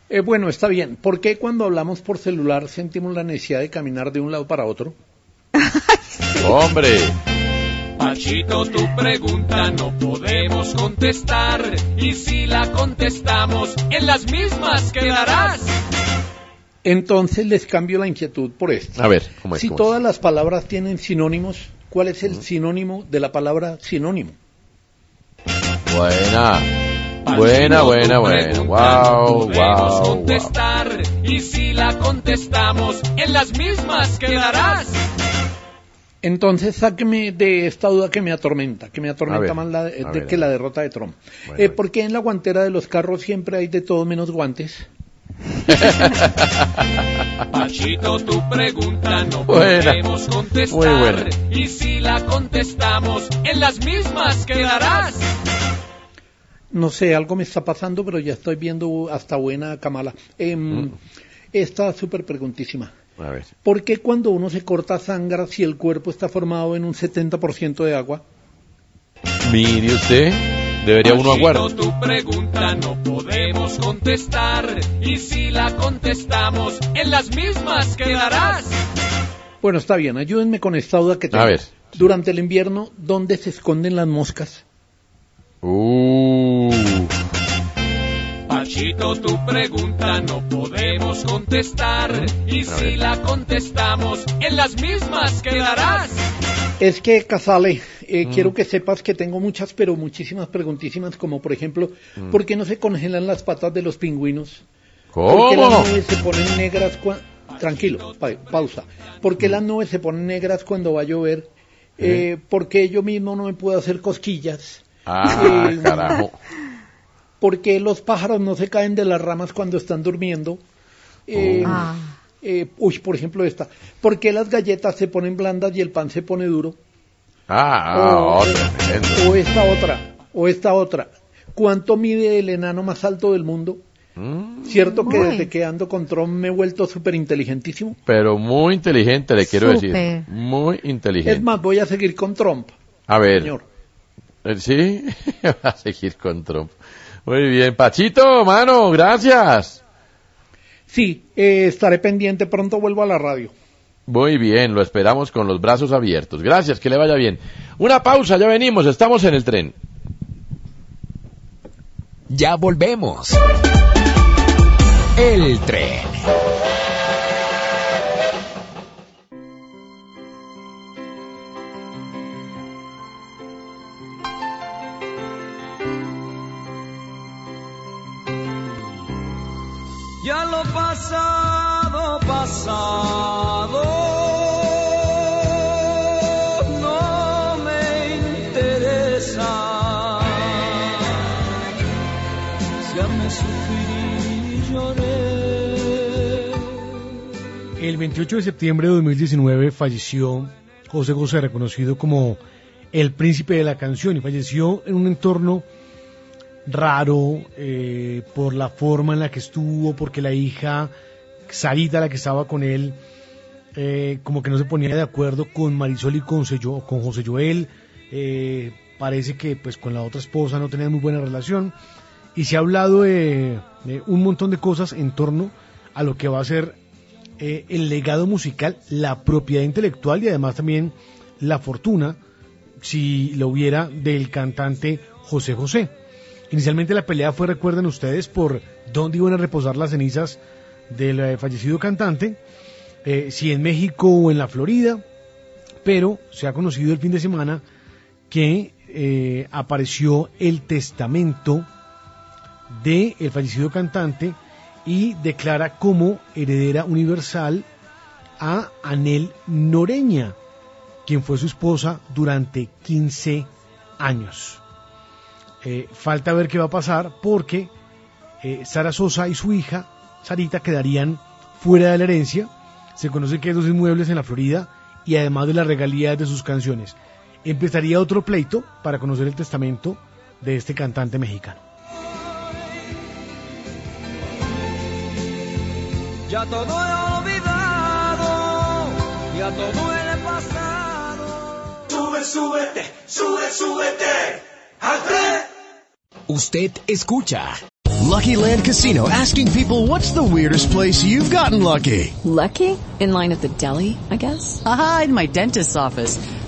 Speaker 6: Eh, bueno, está bien. ¿Por qué cuando hablamos por celular sentimos la necesidad de caminar de un lado para otro?
Speaker 5: Hombre.
Speaker 31: Pachito, tu pregunta no podemos contestar. Y si la contestamos, en las mismas quedarás.
Speaker 6: Entonces les cambio la inquietud por esto.
Speaker 5: A ver, ¿cómo es?
Speaker 6: Si
Speaker 5: ¿Cómo es?
Speaker 6: todas las palabras tienen sinónimos, ¿cuál es el sinónimo de la palabra sinónimo?
Speaker 5: Buena. Buena, buena, buena. Wow, wow, wow.
Speaker 31: contestar y si la contestamos en las mismas quedarás.
Speaker 6: Entonces, sáqueme de esta duda que me atormenta, que me atormenta
Speaker 5: ver,
Speaker 6: más la, de
Speaker 5: ver,
Speaker 6: que
Speaker 5: a
Speaker 6: la derrota de Trump.
Speaker 5: Bueno,
Speaker 6: Eh, ¿Por qué en la guantera de los carros siempre hay de todo menos guantes?
Speaker 31: Pachito, tu pregunta no
Speaker 6: Buena.
Speaker 31: podemos contestar.
Speaker 6: Muy buena.
Speaker 31: Y si la contestamos en las mismas quedarás.
Speaker 6: No sé, algo me está pasando, pero ya estoy viendo hasta buena Kamala. Em, Esta súper preguntísima.
Speaker 5: A ver.
Speaker 6: ¿Por qué cuando uno se corta sangra si el cuerpo está formado en un 70% de agua?
Speaker 5: Mire usted, debería uno
Speaker 31: Pachito,
Speaker 5: aguardar.
Speaker 31: tu pregunta no podemos contestar. Y si la contestamos en las mismas quedarás.
Speaker 6: Bueno, está bien, ayúdenme con esta duda que tengo.
Speaker 5: A ver.
Speaker 6: Durante el invierno, ¿dónde se esconden las moscas?
Speaker 5: Uh,
Speaker 31: Pachito, tu pregunta no podemos contestar. Y si la contestamos en las mismas quedarás.
Speaker 6: Es que, Casale, eh,
Speaker 5: Mm.
Speaker 6: quiero que sepas que tengo muchas, pero muchísimas preguntísimas, como por ejemplo,
Speaker 5: Mm.
Speaker 6: ¿por qué no se congelan las patas de los pingüinos?
Speaker 5: ¿Cómo?
Speaker 6: ¿Por qué las nubes se ponen negras cuando... Tranquilo, pa- pausa. ¿Por qué las nubes se ponen negras cuando va a llover? Eh, ¿Por qué yo mismo no me puedo hacer cosquillas?
Speaker 5: Ah,
Speaker 6: Eh,
Speaker 5: carajo.
Speaker 6: ¿Por qué los pájaros no se caen de las ramas cuando están durmiendo? Eh,
Speaker 9: Ah.
Speaker 6: eh, uy, por ejemplo esta. ¿Por qué las galletas se ponen blandas y el pan se pone duro?
Speaker 5: Ah,
Speaker 6: O-
Speaker 5: otra.
Speaker 6: O esta otra, o esta otra. ¿Cuánto mide el enano más alto del mundo?
Speaker 5: Mm,
Speaker 6: ¿Cierto que desde que ando con Trump me he vuelto súper inteligentísimo?
Speaker 5: Pero muy inteligente, le quiero decir.
Speaker 9: Súper.
Speaker 5: Muy inteligente.
Speaker 6: Es más, voy a seguir con Trump.
Speaker 5: A ver.
Speaker 6: Señor.
Speaker 5: Eh, ¿Sí? Va a seguir con Trump. Muy bien. Pachito, mano, gracias.
Speaker 6: Sí, eh, estaré pendiente, pronto vuelvo a la radio.
Speaker 5: Muy bien, lo esperamos con los brazos abiertos. Gracias, que le vaya bien. Una pausa, ya venimos, estamos en el tren.
Speaker 4: Ya volvemos. El tren.
Speaker 8: El 28 de septiembre de 2019 falleció José José, reconocido como el príncipe de la canción, y falleció en un entorno raro eh, por la forma en la que estuvo, porque la hija Sarita, la que estaba con él, eh, como que no se ponía de acuerdo con Marisol y con, Sello- con José Joel. eh, parece que pues con la otra esposa no tenían muy buena relación. Y se ha hablado de, de un montón de cosas en torno a lo que va a ser eh, el legado musical, la propiedad intelectual y además también la fortuna, si lo hubiera, del cantante José José. Inicialmente la pelea fue, recuerden ustedes, por dónde iban a reposar las cenizas del eh, fallecido cantante, eh, si en México o en la Florida, pero se ha conocido el fin de semana que apareció el testamento del el fallecido cantante y declara como heredera universal a Anel Noreña, quien fue su esposa durante 15 años. Eh, falta ver qué va a pasar porque eh, Sara Sosa y su hija, Sarita, quedarían fuera de la herencia. Se conoce que hay dos inmuebles en la Florida y además de las regalías de sus canciones. Empezaría otro pleito para conocer el testamento de este cantante mexicano.
Speaker 32: Ya todo he olvidado, ya todo he pasado.
Speaker 33: Sube, súbete, sube, súbete. Al.
Speaker 4: Usted escucha.
Speaker 34: Lucky Land Casino asking people what's the weirdest place you've gotten lucky?
Speaker 35: Lucky? In line at the deli, I guess? Aha, in my dentist's office.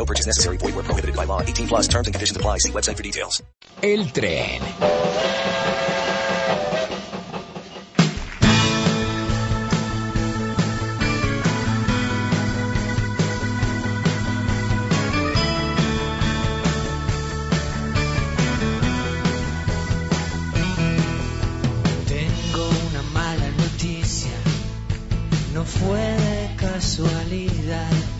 Speaker 36: No purchase necessary. Void where prohibited by law. 18 plus terms and conditions apply. See website for details.
Speaker 37: El tren.
Speaker 38: Tengo una mala noticia, no fue de casualidad.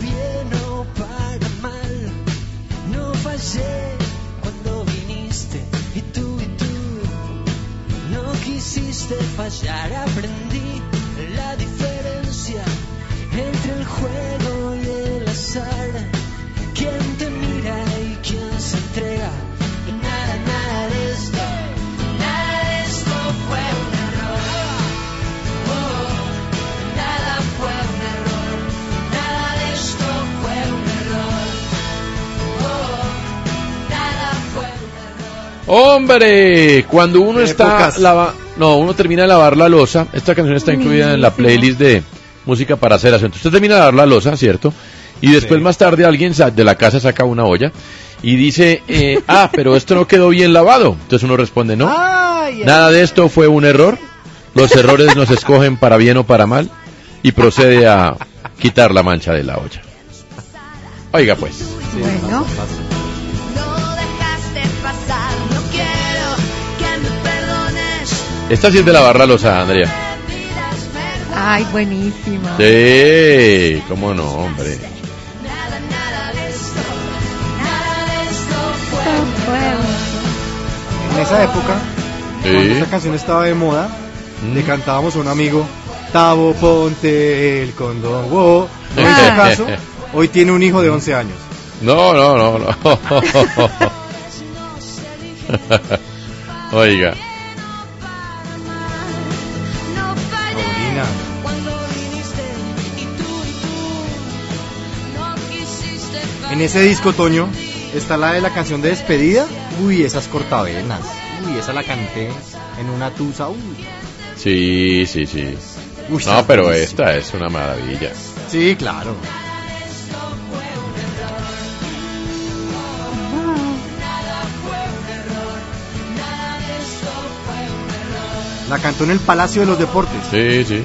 Speaker 38: Bien o para mal. No fallé cuando viniste y tú y tú no quisiste fallar. Aprendí la diferencia entre el juego y el azar. ¿Quién
Speaker 5: Hombre, cuando uno está lava- no, uno termina de lavar la losa. Esta canción está incluida en la playlist de música para hacer aseo. Entonces usted termina de lavar la losa, ¿cierto? Y después más tarde alguien sa- de la casa saca una olla y dice, eh, ah, pero esto no quedó bien lavado. Entonces uno responde, no, nada de esto fue un error. Los errores nos escogen para bien o para mal y procede a quitar la mancha de la olla. Oiga pues.
Speaker 10: Bueno.
Speaker 5: Esta sí es de la losa, Andrea.
Speaker 10: Ay, buenísima.
Speaker 5: Sí, cómo no, hombre.
Speaker 7: En esa época,
Speaker 5: Sí.
Speaker 7: cuando esta canción estaba de moda, le cantábamos a un amigo, Tavo, ponte el condón, wow. No hizo caso, hoy tiene un hijo de 11 años.
Speaker 5: No, no, no, no. Oiga.
Speaker 7: En ese disco, Toño, está la de la canción de despedida. Uy, esas cortavenas. Uy, esa la canté en una tusa. Uy.
Speaker 5: Sí, sí, sí.
Speaker 7: Uy,
Speaker 5: No, pero
Speaker 7: buenísimo.
Speaker 5: esta es una maravilla.
Speaker 7: Sí, claro. La cantó en el Palacio de los Deportes.
Speaker 5: Sí, sí.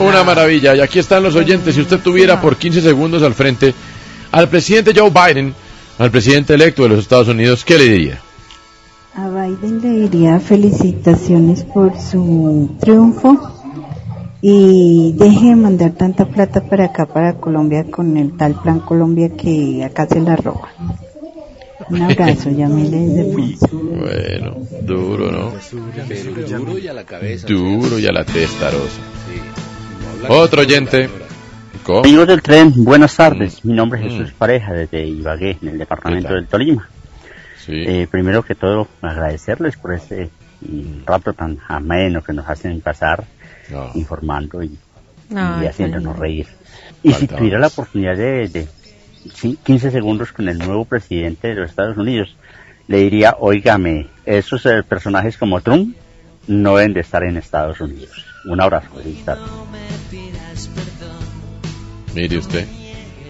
Speaker 5: Una maravilla. Y aquí están los oyentes. Si usted tuviera por 15 segundos al frente al presidente Joe Biden, al presidente electo de los Estados Unidos, ¿qué le diría?
Speaker 39: A Biden le diría felicitaciones por su triunfo y deje de mandar tanta plata para acá, para Colombia, con el tal Plan Colombia que acá se la roba. Un abrazo, llámele desde.
Speaker 5: Bueno, duro, ¿no?
Speaker 6: Pero duro y a la cabeza.
Speaker 5: Duro y a la testarosa. Otro oyente. ¿Cómo?
Speaker 40: Amigos del tren, buenas tardes. Mi nombre es Jesús Pareja desde Ibagué, en el departamento del Tolima. Eh, primero que todo, agradecerles por este un rato tan ameno que nos hacen pasar
Speaker 5: No.
Speaker 40: informando y,
Speaker 10: Ay,
Speaker 40: y haciéndonos reír. Y si tuviera la oportunidad de, de sí, 15 segundos con el nuevo presidente de los Estados Unidos, le diría, óigame, esos eh, personajes como Trump no deben de estar en Estados Unidos. Un abrazo, feliz tarde.
Speaker 5: Mire usted,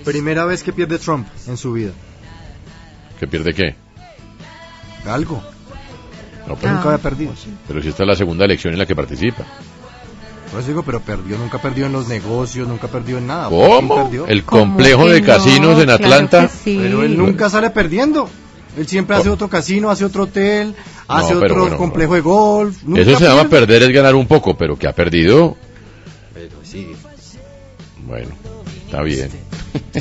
Speaker 7: Primera vez que pierde Trump en su vida.
Speaker 5: ¿que pierde qué?
Speaker 7: Algo.
Speaker 5: No, pero,
Speaker 7: Nunca había perdido.
Speaker 5: pero si esta es la segunda elección en la que participa.
Speaker 7: Por eso digo, pero perdió, nunca perdió en los negocios, nunca perdió en nada.
Speaker 5: ¿Cómo? El complejo de casinos en Atlanta.
Speaker 7: Pero él nunca sale perdiendo. Él siempre hace otro casino, hace otro hotel, hace
Speaker 5: No,
Speaker 7: otro
Speaker 5: bueno,
Speaker 7: complejo de golf. nunca
Speaker 5: Eso se llama
Speaker 7: pierde.
Speaker 5: perder es ganar un poco, pero que ha perdido,
Speaker 7: Pero sí.
Speaker 5: bueno, está bien.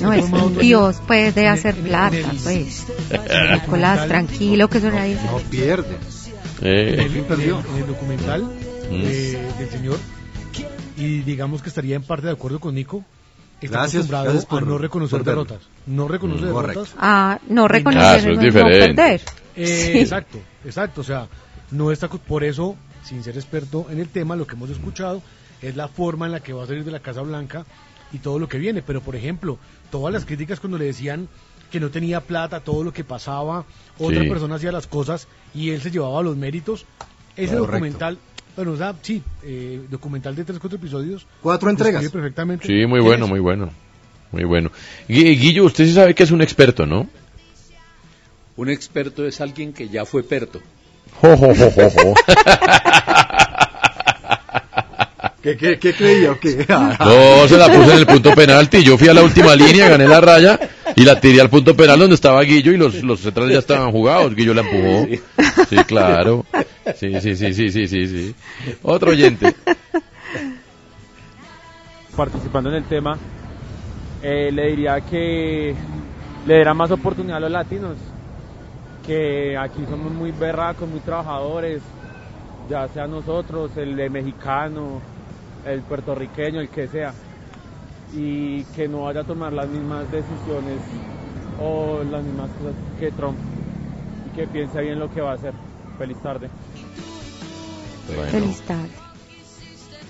Speaker 10: No, es un Dios, pues, de hacer plata, pues. Nicolás, tranquilo, que eso nadie
Speaker 7: No pierde.
Speaker 5: Eh,
Speaker 8: el, en el documental
Speaker 5: Mm.
Speaker 8: eh, del señor y digamos que estaría en parte de acuerdo con Nico está
Speaker 7: Gracias,
Speaker 8: acostumbrado
Speaker 7: gracias
Speaker 8: a no reconocer derrotas no reconoce
Speaker 7: Mm,
Speaker 8: derrotas.
Speaker 10: Ah, no reconocer.
Speaker 5: Ah, eso es
Speaker 10: no, perder.
Speaker 8: Eh,
Speaker 10: Sí.
Speaker 8: Exacto, exacto. O sea, no está por eso, sin ser experto en el tema, lo que hemos escuchado es la forma en la que va a salir de la Casa Blanca y todo lo que viene. Pero, por ejemplo, todas las críticas cuando le decían que no tenía plata, todo lo que pasaba, otra
Speaker 5: Sí.
Speaker 8: persona hacía las cosas y él se llevaba los méritos. Ese
Speaker 7: Correcto.
Speaker 8: documental, bueno, o sea, sí, eh, documental de tres, cuatro episodios.
Speaker 7: Cuatro entregas.
Speaker 8: perfectamente.
Speaker 5: Sí, muy bueno,
Speaker 8: es.
Speaker 5: muy bueno. Muy bueno. Gui- Guillo, usted sí sabe que es un experto, ¿no?
Speaker 6: Un experto es alguien que ya fue perto.
Speaker 5: Jo, jo, jo, jo, jo.
Speaker 7: ¿Qué, qué, qué creía o qué?
Speaker 5: No, se la puse en el punto penalti. Yo fui a la última línea, gané la raya y la tiré al punto penal donde estaba Guillo y los, los centrales ya estaban jugados. Guillo la empujó. Sí, claro. Sí, sí, sí, sí, sí, sí, sí. Otro oyente.
Speaker 41: participando en el tema, eh, le diría que le diera más oportunidad a los latinos, que aquí somos muy berracos, muy trabajadores, ya sea nosotros, el de mexicano, el puertorriqueño, el que sea, y que no vaya a tomar las mismas decisiones o las mismas cosas que Trump, y que piense bien lo que va a hacer. Feliz tarde.
Speaker 5: Bueno,
Speaker 10: Feliz tarde.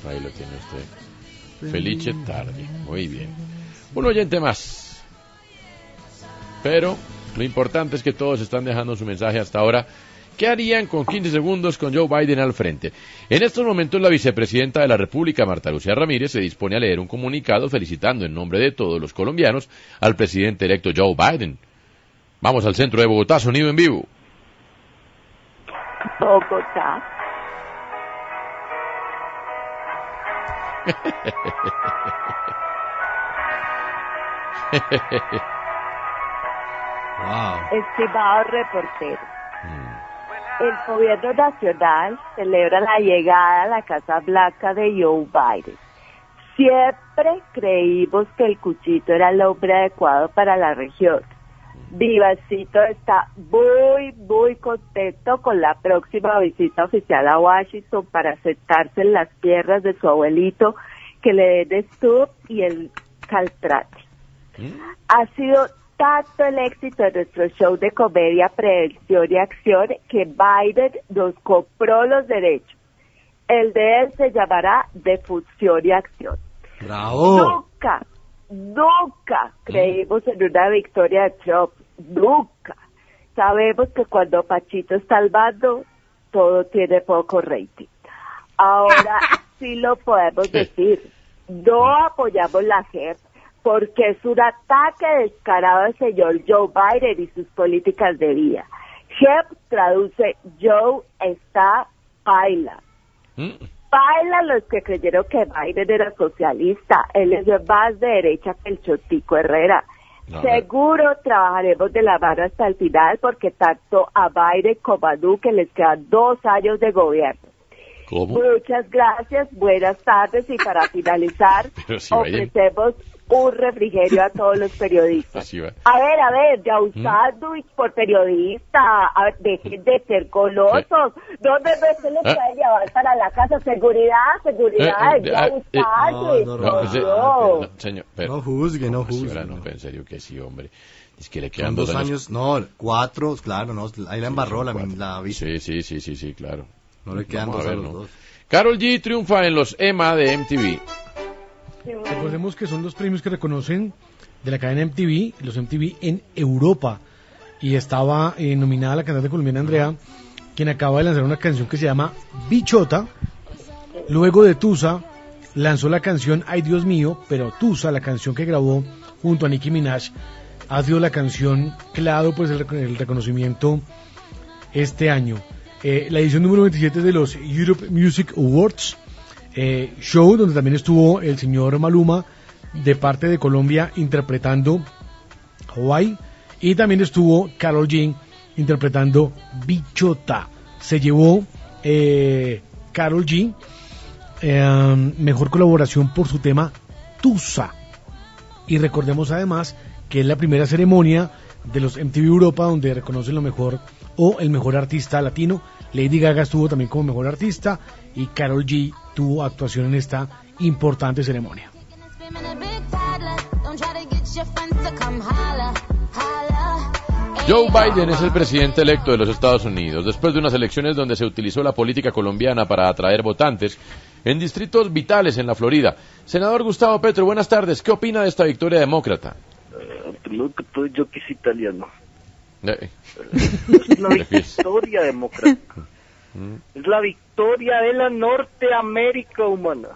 Speaker 5: ahí lo tiene usted. Felice tarde. Muy bien. Un oyente más. Pero lo importante es que todos están dejando su mensaje hasta ahora. ¿Qué harían con 15 segundos con Joe Biden al frente? En estos momentos la vicepresidenta de la República, Marta Lucía Ramírez, se dispone a leer un comunicado felicitando en nombre de todos los colombianos al presidente electo Joe Biden. Vamos al centro de Bogotá, sonido en vivo.
Speaker 42: Bogotá.
Speaker 7: wow.
Speaker 42: Estimado reportero, el gobierno nacional celebra la llegada a la Casa Blanca de Joe Biden. Siempre creímos que el cuchito era el hombre adecuado para la región. Vivacito está muy, muy contento con la próxima visita oficial a Washington para sentarse en las piernas de su abuelito que le den Stubb y el Caltrate. Ha sido tanto el éxito de nuestro show de comedia Prevención y Acción que Biden nos compró los derechos. El de él se llamará Defunción y Acción.
Speaker 7: Bravo.
Speaker 42: Nunca, nunca creímos en una victoria de Trump. Nunca. Sabemos que cuando Pachito está al mando, todo tiene poco rating. Ahora sí lo podemos decir. No apoyamos la JEP porque es un ataque descarado al señor Joe Biden y sus políticas de vida. JEP traduce Joe está baila. Baila los que creyeron que Biden era socialista. Él es más de derecha que el Chotico Herrera.
Speaker 5: No,
Speaker 42: Seguro trabajaremos de la mano hasta el final porque tanto a Biden como a Duque les quedan dos años de gobierno.
Speaker 5: ¿Cómo?
Speaker 42: Muchas gracias, buenas tardes y para finalizar
Speaker 5: si
Speaker 42: ofrecemos un refrigerio a todos los periodistas.
Speaker 5: Así va.
Speaker 42: A ver, a ver, ya un
Speaker 5: ¿Mm?
Speaker 42: sándwich por periodista, a ver, dejen de ser colosos. ¿Dónde no se les
Speaker 5: Ah.
Speaker 42: puede llevar para la casa? Seguridad, seguridad,
Speaker 5: Eh, eh,
Speaker 42: ya
Speaker 5: eh,
Speaker 42: un
Speaker 5: eh,
Speaker 42: sándwich.
Speaker 7: no,
Speaker 5: No,
Speaker 42: Dios.
Speaker 5: no, señor, pero-
Speaker 7: No juzgue, no juzgue.
Speaker 5: no, en serio que sí, hombre. Es que le
Speaker 7: Son
Speaker 5: quedan
Speaker 7: dos años, no, cuatro, claro, no, ahí la embarró la, la vice.
Speaker 5: Sí, sí, sí, sí, sí, claro.
Speaker 7: No le quedan
Speaker 5: Vamos
Speaker 7: dos
Speaker 5: a
Speaker 7: los
Speaker 5: ¿no?
Speaker 7: dos.
Speaker 5: Carol G triunfa en los EMA de MTV.
Speaker 8: Recordemos que son los premios que reconocen de la cadena MTV, los MTV en Europa. Y estaba eh, nominada la cantante colombiana Andrea, quien acaba de lanzar una canción que se llama Bichota. Luego de Tusa, lanzó la canción Ay Dios mío, pero Tusa, la canción que grabó junto a Nicki Minaj, ha sido la canción dado pues, el, el reconocimiento este año. Eh, la edición número 27 de los Europe Music Awards, eh, show donde también estuvo el señor Maluma de parte de Colombia interpretando Hawaii y también estuvo Carol G interpretando Bichota. Se llevó eh, Carol G eh, mejor colaboración por su tema Tusa. Y recordemos además que es la primera ceremonia de los MTV Europa donde reconocen lo mejor o el mejor artista latino. Lady Gaga estuvo también como mejor artista y Carol G tuvo actuación en esta importante ceremonia.
Speaker 5: Joe Biden es el presidente electo de los Estados Unidos, después de unas elecciones donde se utilizó la política colombiana para atraer votantes en distritos vitales en la Florida. Senador Gustavo Petro, buenas tardes. ¿Qué opina de esta victoria demócrata?
Speaker 43: Primero que todo, yo que es italiano.
Speaker 5: Eh,
Speaker 43: Es una victoria democrática. Es la victoria de la Norteamérica humana.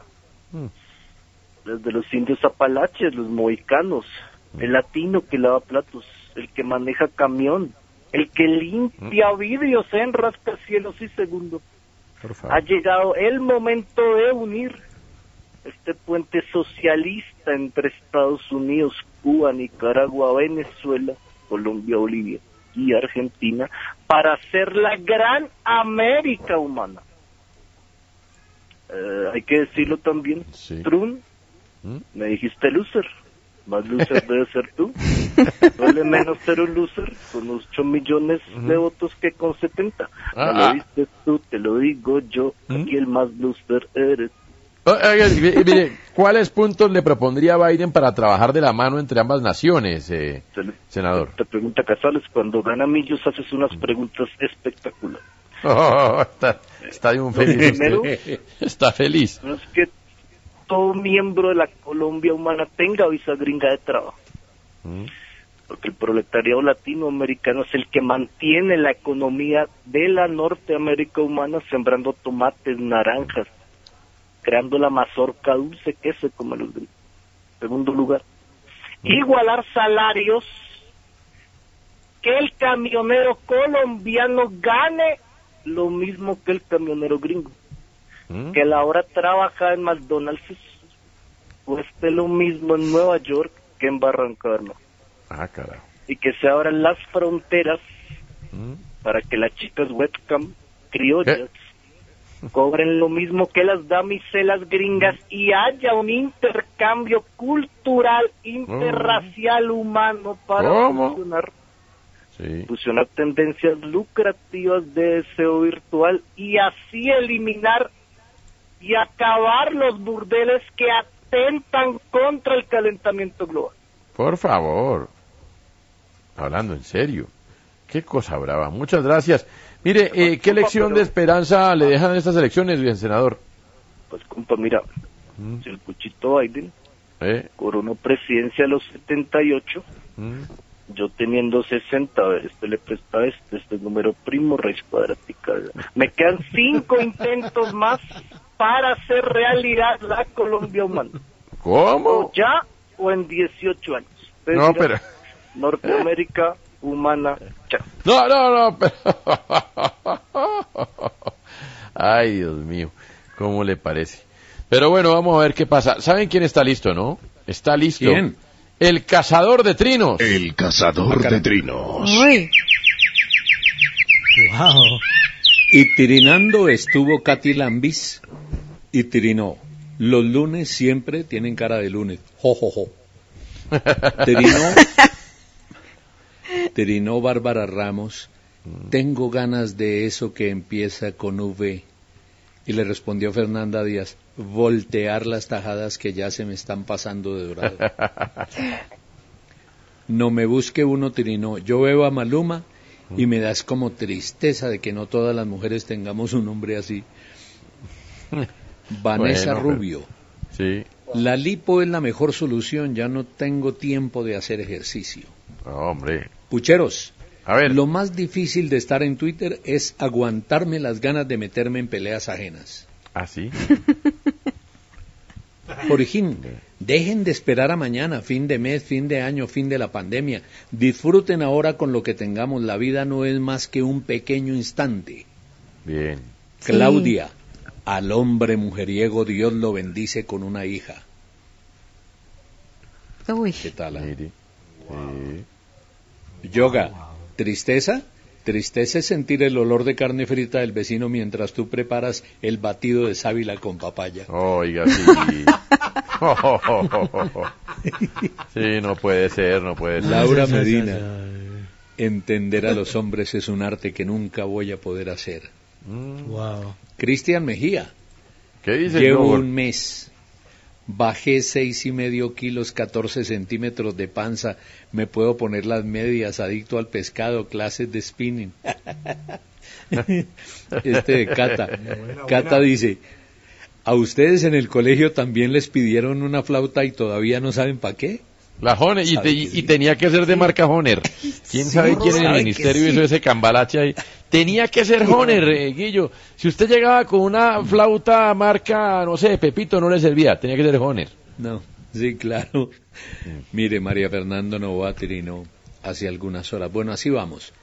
Speaker 43: Desde los indios apalaches, los mohicanos, el latino que lava platos, el que maneja camión, el que limpia vidrios en rascacielos y segundo. Ha llegado el momento de unir este puente socialista entre Estados Unidos, Cuba, Nicaragua, Venezuela, Colombia, Bolivia y Argentina para hacer la gran América humana. Eh, hay que decirlo también, Trump, me dijiste loser, más loser debe ser tú. Duele menos ser un loser con 8 millones de votos que con 70.
Speaker 5: Ah,
Speaker 43: Me lo
Speaker 5: ah.
Speaker 43: dices tú, te lo digo yo, aquí el más loser eres
Speaker 5: Oh, oiga, mire, mire, ¿cuáles puntos le propondría Biden para trabajar de la mano entre ambas naciones, eh, senador?
Speaker 43: Te pregunta Casales, cuando gana Millos haces unas preguntas espectaculares.
Speaker 5: Oh, está, está de un feliz.
Speaker 43: primero-.
Speaker 5: Está feliz.
Speaker 43: No es que todo miembro de la Colombia humana tenga visa gringa de trabajo. Porque el proletariado latinoamericano es el que mantiene la economía de la Norteamérica humana sembrando tomates, naranjas, creando la mazorca dulce que se come los gringos. Segundo lugar, igualar salarios, que el camionero colombiano gane lo mismo que el camionero gringo. Que la hora trabaja en McDonald's cueste lo mismo en Nueva York que en Barranca Bermeja.
Speaker 5: Ah, carajo.
Speaker 43: Y que se abran las fronteras para que las chicas webcam criollas cobren lo mismo que las damiselas gringas y haya un intercambio cultural, interracial, humano para
Speaker 5: ¿Cómo?
Speaker 43: funcionar
Speaker 5: Sí.
Speaker 43: fusionar tendencias lucrativas de deseo virtual y así eliminar y acabar los burdeles que atentan contra el calentamiento global.
Speaker 5: Por favor. Hablando en serio. Qué cosa brava. Muchas gracias. Mire, eh, ¿qué lección de esperanza le dejan estas elecciones, bien, senador?
Speaker 43: Pues compa, mira, si el cuchito Biden
Speaker 5: ¿Eh?
Speaker 43: coronó presidencia a los 78,
Speaker 5: Mm.
Speaker 43: Yo teniendo 60, a ver, este le presta este, este es número primo, raíz cuadrática. Me quedan cinco intentos más para hacer realidad la Colombia humana.
Speaker 5: ¿Cómo?
Speaker 43: O ya o en 18 años.
Speaker 5: No, pero...
Speaker 43: Norteamérica humana, ya.
Speaker 5: No, no, no. pero- Ay, Dios mío. ¿Cómo le parece? Pero bueno, vamos a ver qué pasa. ¿Saben quién está listo, no? Está listo.
Speaker 6: ¿Quién?
Speaker 5: El cazador de trinos.
Speaker 44: El cazador de trinos.
Speaker 8: Wow.
Speaker 6: Y tirinando estuvo Katy Lambis y tirinó. Los lunes siempre tienen cara de lunes. Jo, jo, jo. Tirinó, tirinó Bárbara Ramos. Tengo ganas de eso que empieza con V. Y le respondió Fernanda Díaz, voltear las tajadas que ya se me están pasando de dorado. No me busque uno tirinó. Yo veo a Maluma Y me das como tristeza de que no todas las mujeres tengamos un hombre así. Vanessa
Speaker 5: Bueno,
Speaker 6: Rubio.
Speaker 5: Sí.
Speaker 6: La lipo es la mejor solución, ya no tengo tiempo de hacer ejercicio.
Speaker 5: Hombre.
Speaker 6: Pucheros.
Speaker 5: A ver.
Speaker 6: Lo más difícil de estar en Twitter es aguantarme las ganas de meterme en peleas ajenas.
Speaker 5: ¿Ah, sí?
Speaker 6: Dejen de esperar a mañana, fin de mes, fin de año, fin de la pandemia. Disfruten ahora con lo que tengamos. La vida no es más que un pequeño instante.
Speaker 5: Bien.
Speaker 9: Sí.
Speaker 6: Claudia, al hombre mujeriego Dios lo bendice con una hija.
Speaker 9: Uy,
Speaker 6: ¿Qué tal? ah?
Speaker 5: Sí.
Speaker 6: Yoga, tristeza. Tristeza es sentir el olor de carne frita del vecino mientras tú preparas el batido de sábila con papaya.
Speaker 5: Oiga, sí. Sí, no puede ser, no puede ser.
Speaker 6: Laura Medina, entender a los hombres es un arte que nunca voy a poder hacer.
Speaker 8: Wow.
Speaker 6: Cristian Mejía,
Speaker 5: ¿Qué dice
Speaker 6: llevo un mes, bajé seis y medio kilos, 14 centímetros de panza, me puedo poner las medias, adicto al pescado, clases de spinning. este de Cata, Cata dice, ¿a ustedes en el colegio también les pidieron una flauta y todavía no saben para qué?
Speaker 5: La Honer, y, te- y
Speaker 6: sí.
Speaker 5: tenía que ser de marca Honer. ¿Quién
Speaker 6: Sí,
Speaker 5: sabe quién en el ministerio
Speaker 6: sí.
Speaker 5: hizo ese cambalache ahí? Tenía que ser Honer, eh, Guillo. Si usted llegaba con una flauta marca, no sé, Pepito, no le servía. Tenía que ser Honer.
Speaker 6: No, sí, claro. Mire, María Fernando Novoa Tirino, hace algunas horas. Bueno, así vamos.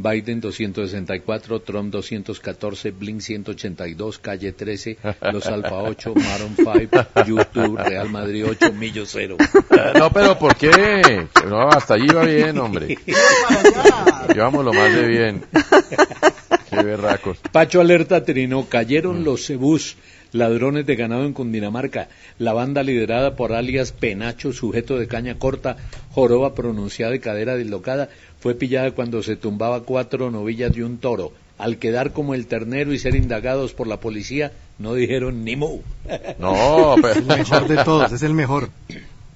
Speaker 6: Biden 264, Trump 214, Blink 182, Calle 13, Los Alfa 8, Maroon 5, YouTube, Real Madrid 8, Millo 0.
Speaker 5: No, pero ¿por qué? No, hasta allí va bien, hombre. Llevamos lo más de bien. Qué berracos.
Speaker 6: Pacho Alerta Trino, cayeron los cebús, ladrones de ganado en Cundinamarca. La banda liderada por alias Penacho, sujeto de caña corta, joroba pronunciada y cadera dislocada, fue pillada cuando se tumbaba cuatro novillas de un toro. Al quedar como el ternero y ser indagados por la policía, no dijeron ni mu.
Speaker 5: No, pero...
Speaker 7: El mejor de todos, es el mejor.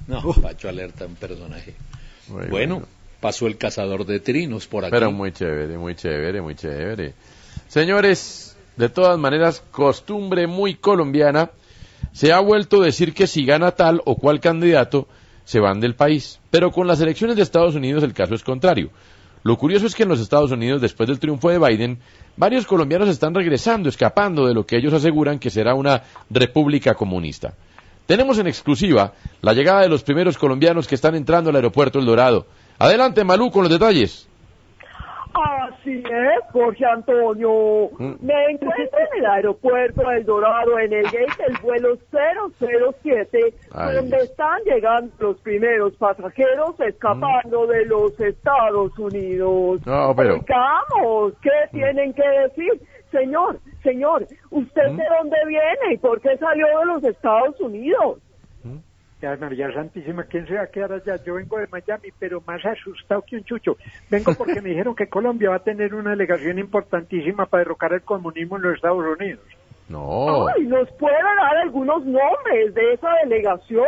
Speaker 6: No, Pacho Alerta, un personaje.
Speaker 5: Muy
Speaker 6: bueno, pasó el cazador de trinos por aquí.
Speaker 5: Pero muy chévere, muy chévere, muy chévere. Señores, de todas maneras, costumbre muy colombiana, se ha vuelto a decir que si gana tal o cual candidato, se van del país. Pero con las elecciones de Estados Unidos el caso es contrario. Lo curioso es que en los Estados Unidos, después del triunfo de Biden, varios colombianos están regresando, escapando de lo que ellos aseguran que será una república comunista. Tenemos en exclusiva la llegada de los primeros colombianos que están entrando al aeropuerto El Dorado. Adelante, Malú, con los detalles.
Speaker 45: Así es, Jorge Antonio.
Speaker 5: Mm.
Speaker 45: Me encuentro en el aeropuerto del Dorado, en el gate del vuelo 007,
Speaker 5: Ay,
Speaker 45: donde están llegando los primeros pasajeros escapando de los Estados Unidos.
Speaker 5: No, pero-
Speaker 45: ¿qué tienen que decir? Señor, señor, ¿usted de dónde viene y por qué salió de los Estados Unidos?
Speaker 46: Ya, María Santísima, ¿quién se va a quedar allá? Yo vengo de Miami, pero más asustado que un chucho. Vengo porque me dijeron que Colombia va a tener una delegación importantísima para derrocar el comunismo en los Estados Unidos.
Speaker 5: No.
Speaker 45: Ay, ¿nos puede dar algunos nombres de esa delegación?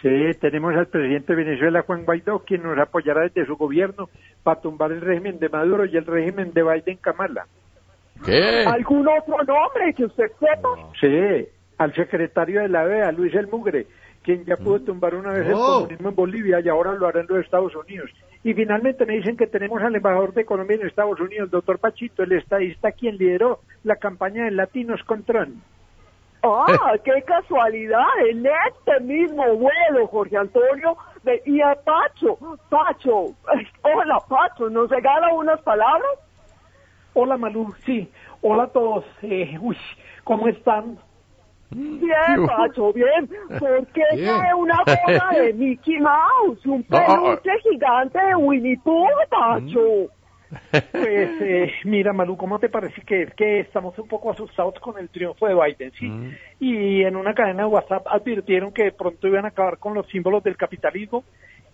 Speaker 46: Sí, tenemos al presidente de Venezuela, Juan Guaidó, quien nos apoyará desde su gobierno para tumbar el régimen de Maduro y el régimen de Biden Kamala.
Speaker 5: ¿Qué?
Speaker 45: ¿Algún otro nombre que usted sepa?
Speaker 46: Sí, al secretario de la OEA, Luis El Mugre, quien ya pudo tumbar una vez el comunismo en Bolivia y ahora lo hará en los Estados Unidos. Y finalmente me dicen que tenemos al embajador de Colombia en Estados Unidos, el doctor Pachito, el estadista quien lideró la campaña de Latinos con Trump.
Speaker 45: Ah, qué casualidad, en este mismo vuelo, Jorge Antonio, veía Pacho, Pacho, hola Pacho, ¿nos regala unas palabras?
Speaker 46: Hola Malú, sí, hola a todos. Eh, uy, ¿cómo están?
Speaker 45: Bien, Pacho, bien. ¿Por qué
Speaker 46: Bien.
Speaker 45: trae una bola de Mickey Mouse? Un
Speaker 46: No, ah,
Speaker 45: peluche gigante de Winnie Pooh, Pacho.
Speaker 46: Pues eh, mira Malú, ¿cómo te parece que, que estamos un poco asustados con el triunfo de Biden, sí? Y en una cadena de WhatsApp advirtieron que de pronto iban a acabar con los símbolos del capitalismo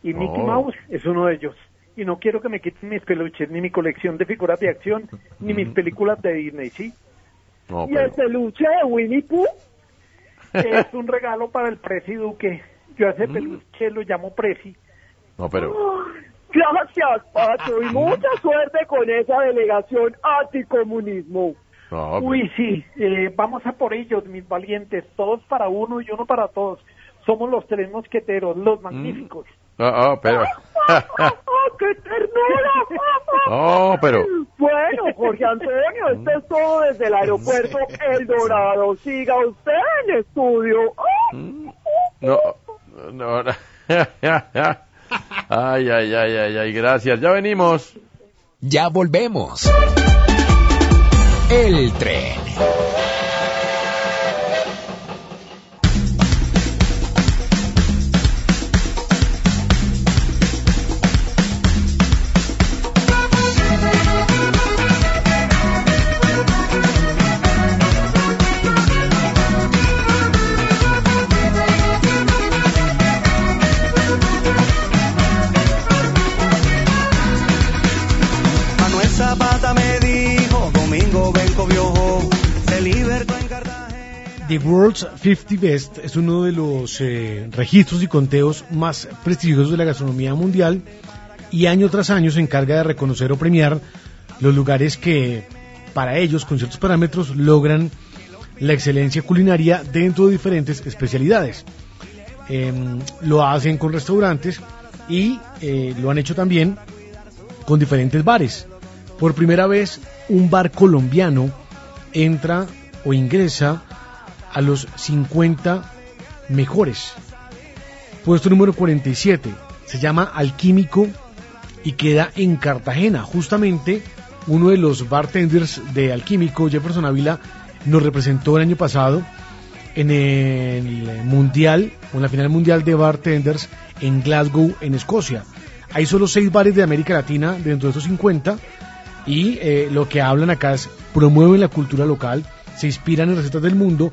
Speaker 46: y Mickey
Speaker 5: Oh.
Speaker 46: Mouse es uno de ellos. Y no quiero que me quiten mis peluches, ni mi colección de figuras de acción, ni mis películas de Disney, ¿sí?
Speaker 5: No,
Speaker 45: ¿Y el peluche de Winnie Pooh?
Speaker 46: Es un regalo para el Presi Duque. Yo a ese peluche lo llamo Presi.
Speaker 5: No, pero...
Speaker 45: Gracias, Pacho, y mucha suerte con esa delegación anticomunismo.
Speaker 5: No,
Speaker 27: Uy, sí, eh, vamos a por ellos, mis valientes, todos para uno y uno para todos. Somos los tres mosqueteros, los magníficos.
Speaker 5: No, no, pero.
Speaker 45: ¡Oh, qué ternura!
Speaker 5: No, pero.
Speaker 45: Bueno, Jorge Antonio, esto es todo desde el aeropuerto El Dorado. Siga usted en estudio.
Speaker 5: No, no. no. Ay, ay, ay, ay, ay, gracias. Ya venimos.
Speaker 37: Ya volvemos. El tren.
Speaker 8: The World's 50 Best es uno de los eh, registros y conteos más prestigiosos de la gastronomía mundial y año tras año se encarga de reconocer o premiar los lugares que para ellos con ciertos parámetros logran la excelencia culinaria dentro de diferentes especialidades. Em, lo hacen con restaurantes y eh, lo han hecho también con diferentes bares. Por primera vez, un bar colombiano entra o ingresa a los 50 mejores. Puesto número 47. Se llama Alquímico y queda en Cartagena. Justamente uno de los bartenders de Alquímico, Jefferson Ávila, nos representó el año pasado en el Mundial, en la final mundial de bartenders en Glasgow, en Escocia. Hay solo seis bares de América Latina dentro de esos 50 y eh, lo que hablan acá es promueven la cultura local, se inspiran en recetas del mundo,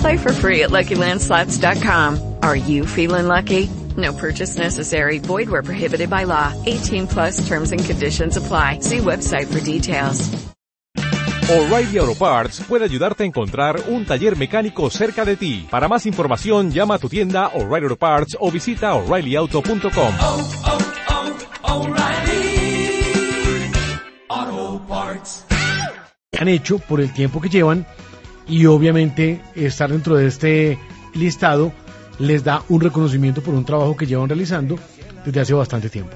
Speaker 47: Play for free at LuckyLandSlots.com. Are you feeling lucky? No purchase necessary. Void where prohibited by law. 18 plus terms and conditions apply. See website for details.
Speaker 48: O'Reilly Auto Parts puede ayudarte a encontrar un taller mecánico cerca de ti. Para más información, llama a tu tienda O'Reilly Auto Parts o visita oreillyauto.com.
Speaker 49: Auto Parts.
Speaker 8: han hecho por el tiempo que llevan y obviamente estar dentro de este listado les da un reconocimiento por un trabajo que llevan realizando desde hace bastante tiempo.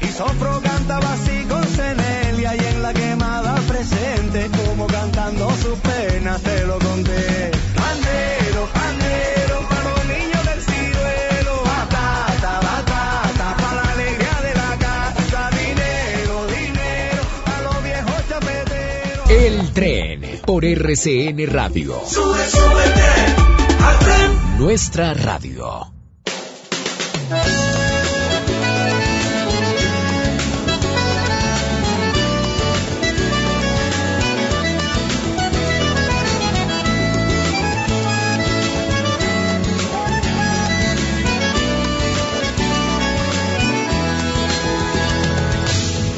Speaker 4: Y
Speaker 37: por RCN Radio.
Speaker 49: Sube, súbete al tren.
Speaker 37: Nuestra radio.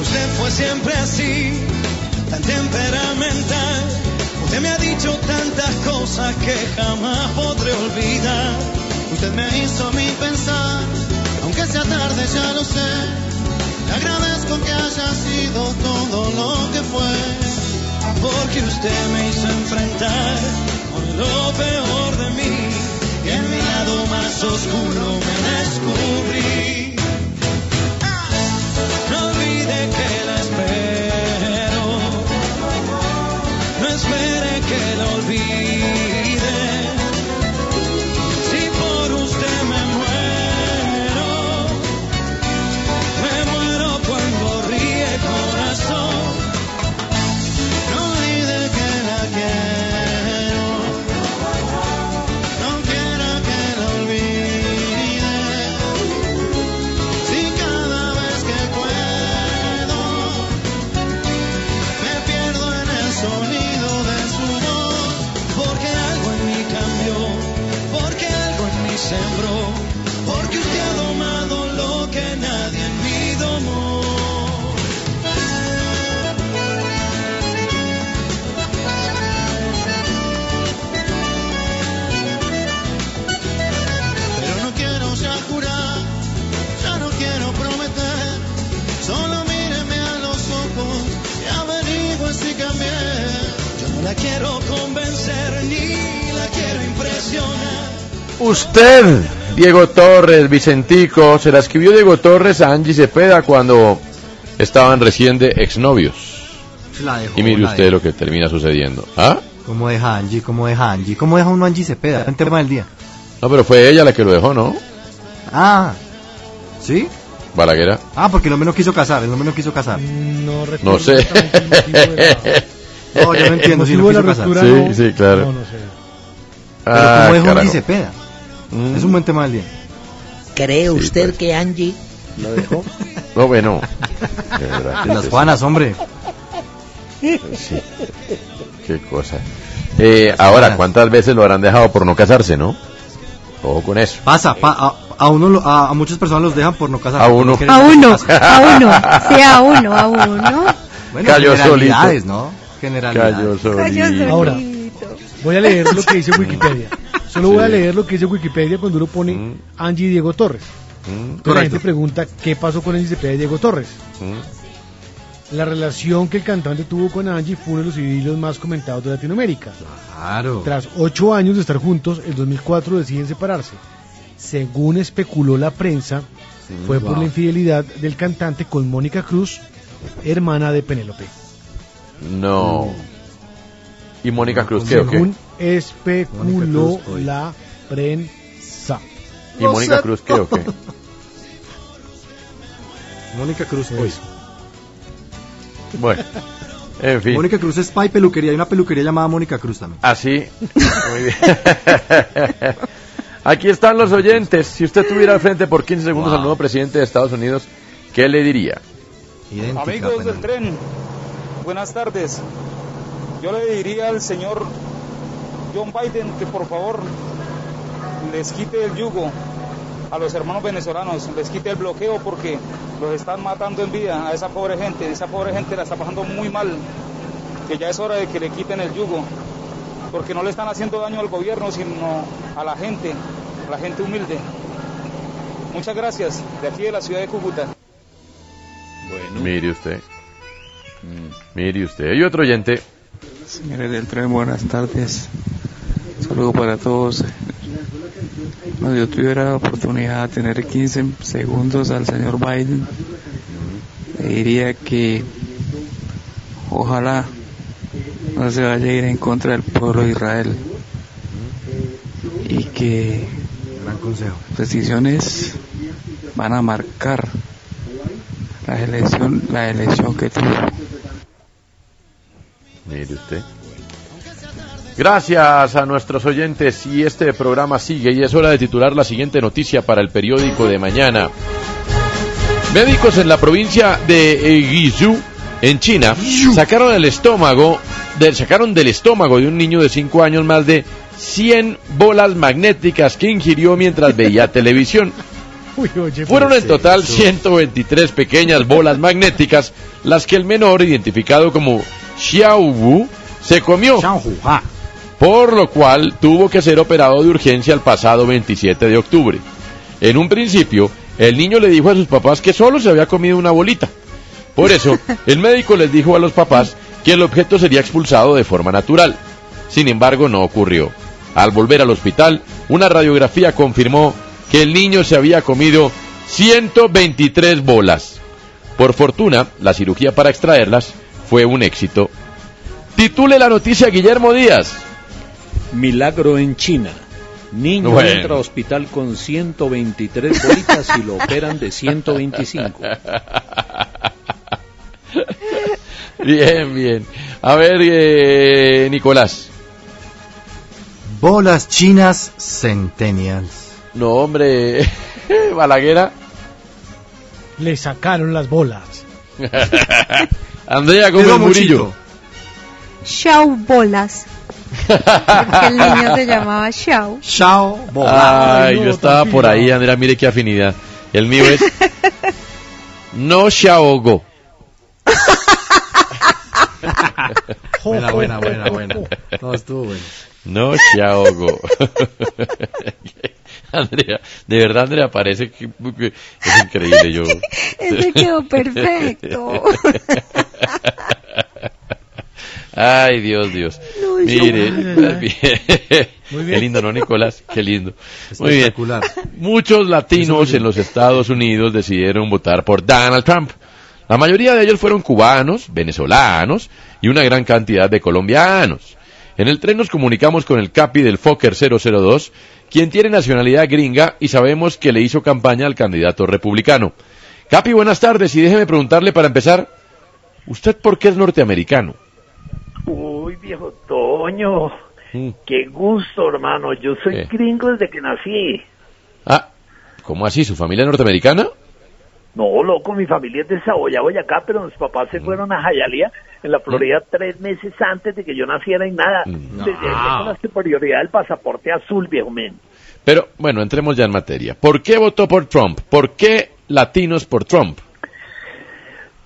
Speaker 4: Usted fue siempre así, tan temperamental. Cosas que jamás podré olvidar. Usted me hizo mí pensar, aunque sea tarde ya lo sé. Le agradezco que haya sido todo lo que fue, porque usted me hizo enfrentar con lo peor de mí. Y en mi lado más oscuro me descubrí. Usted,
Speaker 5: Diego Torres, Vicentico, se la escribió Diego Torres a Angie Cepeda cuando estaban recién de exnovios.
Speaker 7: La dejó,
Speaker 5: Y mire
Speaker 7: la
Speaker 5: usted
Speaker 7: dejó.
Speaker 5: lo que termina sucediendo. ¿Ah?
Speaker 7: ¿Cómo deja Angie? ¿Cómo deja Angie? ¿Cómo deja uno Angie Cepeda? En tema del día.
Speaker 5: No, pero fue ella la que lo dejó, ¿no?
Speaker 7: Ah, ¿sí?
Speaker 5: Balaguera.
Speaker 7: Ah, porque el hombre no quiso casar, el hombre no quiso casar.
Speaker 8: No
Speaker 5: No sé.
Speaker 7: No, yo no entiendo si no quiso casar.
Speaker 5: Sí, sí, claro.
Speaker 8: No, no sé.
Speaker 7: Pero
Speaker 5: Ah,
Speaker 7: ¿cómo dejó. Angie Cepeda?
Speaker 5: Mm.
Speaker 7: Es un buen tema del día.
Speaker 50: ¿Cree usted
Speaker 5: pues.
Speaker 50: que Angie lo dejó?
Speaker 5: No, bueno. De
Speaker 7: Las
Speaker 5: sí.
Speaker 7: Juanas, hombre.
Speaker 5: Sí. Qué cosa. Eh, ahora, ¿cuántas veces lo habrán dejado por no casarse, no? Ojo con eso.
Speaker 7: Pasa, pa- a, a uno, lo- a, a muchas personas los dejan por no casar.
Speaker 5: A
Speaker 7: no
Speaker 5: uno.
Speaker 10: A uno,
Speaker 7: casarse.
Speaker 10: a uno, sí, a uno, a uno.
Speaker 7: Bueno,
Speaker 5: Cayó
Speaker 7: generalidades,
Speaker 5: solito.
Speaker 7: ¿no? Generalidades.
Speaker 5: Cayó
Speaker 10: Cayó
Speaker 5: solito.
Speaker 8: Ahora, voy a leer lo que dice Wikipedia. Solo voy a leer lo que dice Wikipedia cuando uno pone Angie Diego Torres.
Speaker 5: Mm,
Speaker 8: la gente pregunta qué pasó con Angie Cepeda y Diego Torres.
Speaker 5: mm.
Speaker 8: La relación que el cantante tuvo con Angie fue uno de los idilios más comentados de Latinoamérica.
Speaker 7: Claro.
Speaker 8: Tras ocho años de estar juntos, en 2004 deciden separarse. Según especuló la prensa, fue por la infidelidad del cantante con Mónica Cruz, hermana de Penélope.
Speaker 5: No. ¿Y Mónica Cruz qué o qué?
Speaker 8: Según especuló
Speaker 7: Cruz, hoy.
Speaker 8: la prensa.
Speaker 5: ¿Y Mónica Cruz qué o qué?
Speaker 7: Mónica Cruz, hoy.
Speaker 5: Bueno, en fin.
Speaker 7: Mónica Cruz es Spy Peluquería. Hay una peluquería llamada Mónica Cruz también.
Speaker 5: Así. Muy bien. Aquí están los oyentes. Si usted tuviera al frente por 15 segundos al nuevo presidente de Estados Unidos, ¿qué le diría?
Speaker 7: Idéntica,
Speaker 51: Amigos del tren, buenas tardes. Yo le diría al señor John Biden que por favor les quite el yugo a los hermanos venezolanos, les quite el bloqueo porque los están matando en vida a esa pobre gente. Esa pobre gente la está pasando muy mal, que ya es hora de que le quiten el yugo, porque no le están haciendo daño al gobierno, sino a la gente, a la gente humilde. Muchas gracias, de aquí de la ciudad de Cúcuta.
Speaker 5: Mire usted. Mire usted. Hay otro oyente.
Speaker 52: Señores del tren, buenas tardes. Saludo para todos. No, yo tuviera la oportunidad de tener 15 segundos al señor Biden, le diría que ojalá no se vaya a ir en contra del pueblo de Israel y que las decisiones van a marcar la elección, la elección que tuvo.
Speaker 5: Mire usted. Gracias a nuestros oyentes y este programa sigue y es hora de titular la siguiente noticia para el periódico de mañana. Médicos en la provincia de Guizhou, en China, sacaron el estómago, del, sacaron del estómago de un niño de 5 años más de 100 bolas magnéticas que ingirió mientras veía televisión.
Speaker 8: Uy, oye,
Speaker 5: Fueron en total
Speaker 8: eso.
Speaker 5: 123 pequeñas bolas magnéticas las que el menor, identificado como Xiao Wu, se comió. Por lo cual tuvo que ser operado de urgencia el pasado 27 de octubre. En un principio, el niño le dijo a sus papás que solo se había comido una bolita. Por eso, el médico les dijo a los papás que el objeto sería expulsado de forma natural. Sin embargo, no ocurrió. Al volver al hospital, una radiografía confirmó que el niño se había comido 123 bolas. Por fortuna, la cirugía para extraerlas fue un éxito. Titule la noticia Guillermo Díaz.
Speaker 6: Milagro en China. Niño
Speaker 5: Bueno.
Speaker 6: entra a hospital con 123 bolitas y lo operan de 125.
Speaker 5: Bien, bien. A ver, eh, Nicolás.
Speaker 7: Bolas chinas centennials.
Speaker 5: No, hombre. Balaguera.
Speaker 8: Le sacaron las bolas.
Speaker 5: Andrea Gómez Murillo.
Speaker 10: Show bolas. Porque el niño se llamaba Xiao.
Speaker 8: Xiao
Speaker 5: Ay, yo estaba por ahí, Andrea, mire qué afinidad. El mío es No Xiaogo.
Speaker 7: Buena, buena, buena, buena. No, estuvo bueno.
Speaker 5: No Xiaogo. Andrea, de verdad, Andrea, parece que, es increíble. Yo.
Speaker 10: Ese quedó perfecto.
Speaker 5: Ay, Dios, Dios.
Speaker 10: No,
Speaker 5: Mire,
Speaker 10: yo-
Speaker 5: más bien.
Speaker 8: Muy bien.
Speaker 5: Qué lindo, ¿no, Nicolás? Qué lindo. Muy bien. Muchos latinos en los Estados Unidos decidieron votar por Donald Trump. La mayoría de ellos fueron cubanos, venezolanos y una gran cantidad de colombianos. En el tren nos comunicamos con el Capi del Fokker 002, quien tiene nacionalidad gringa y sabemos que le hizo campaña al candidato republicano. Capi, buenas tardes y déjeme preguntarle para empezar, ¿usted por qué es norteamericano?
Speaker 27: Uy, viejo Toño,
Speaker 5: Mm.
Speaker 27: qué gusto, hermano. Yo soy gringo desde que nací.
Speaker 5: Ah, ¿cómo así? ¿Su familia es norteamericana?
Speaker 27: No, loco, mi familia es de Saboya, Boyacá, pero mis papás
Speaker 5: Mm.
Speaker 27: se fueron a Jayalía en la Florida tres meses antes de que yo naciera y nada.
Speaker 5: Mm.
Speaker 27: Desde ahí tengo la superioridad del pasaporte azul, viejo men.
Speaker 5: Pero bueno, entremos ya en materia. ¿Por qué votó por Trump? ¿Por qué latinos por Trump?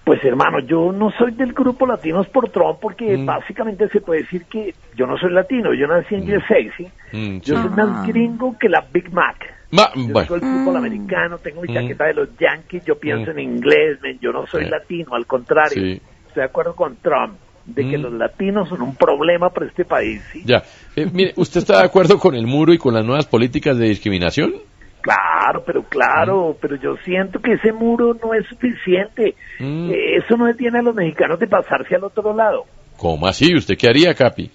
Speaker 27: Pues hermano, yo no soy del grupo Latinos por Trump porque
Speaker 5: Mm.
Speaker 27: básicamente se puede decir que yo no soy latino, yo nací en USA, ¿sí?
Speaker 5: Mm,
Speaker 27: Yo
Speaker 5: sí.
Speaker 27: soy más gringo que la Big Mac.
Speaker 5: Ma-
Speaker 27: Yo
Speaker 5: bueno,
Speaker 27: soy el fútbol americano, tengo mi
Speaker 5: Mm.
Speaker 27: chaqueta de los Yankees, yo pienso
Speaker 5: Mm.
Speaker 27: en inglés, men, yo no soy
Speaker 5: Sí.
Speaker 27: latino, al contrario. Estoy de acuerdo con Trump de que
Speaker 5: Mm.
Speaker 27: los latinos son un problema para este país, ¿sí?
Speaker 5: ya. Eh, mire, ¿usted está de acuerdo con el muro y con las nuevas políticas de discriminación?
Speaker 27: Claro, pero claro, pero yo siento que ese muro no es suficiente.
Speaker 5: Mm.
Speaker 27: Eh, eso no detiene a los mexicanos de pasarse al otro lado.
Speaker 5: ¿Cómo así? ¿Usted qué haría, Capi?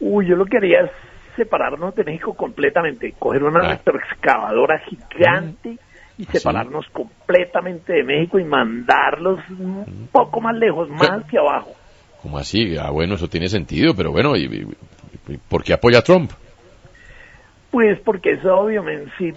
Speaker 27: Uy, yo lo que haría es separarnos de México completamente, coger una
Speaker 5: Ah.
Speaker 27: retroexcavadora gigante y separarnos completamente de México y mandarlos un poco más lejos, más que abajo.
Speaker 5: ¿Cómo así? Ah, bueno, eso tiene sentido, pero bueno, ¿y, y- y por qué apoya a Trump?
Speaker 27: Pues porque es obvio, men, si,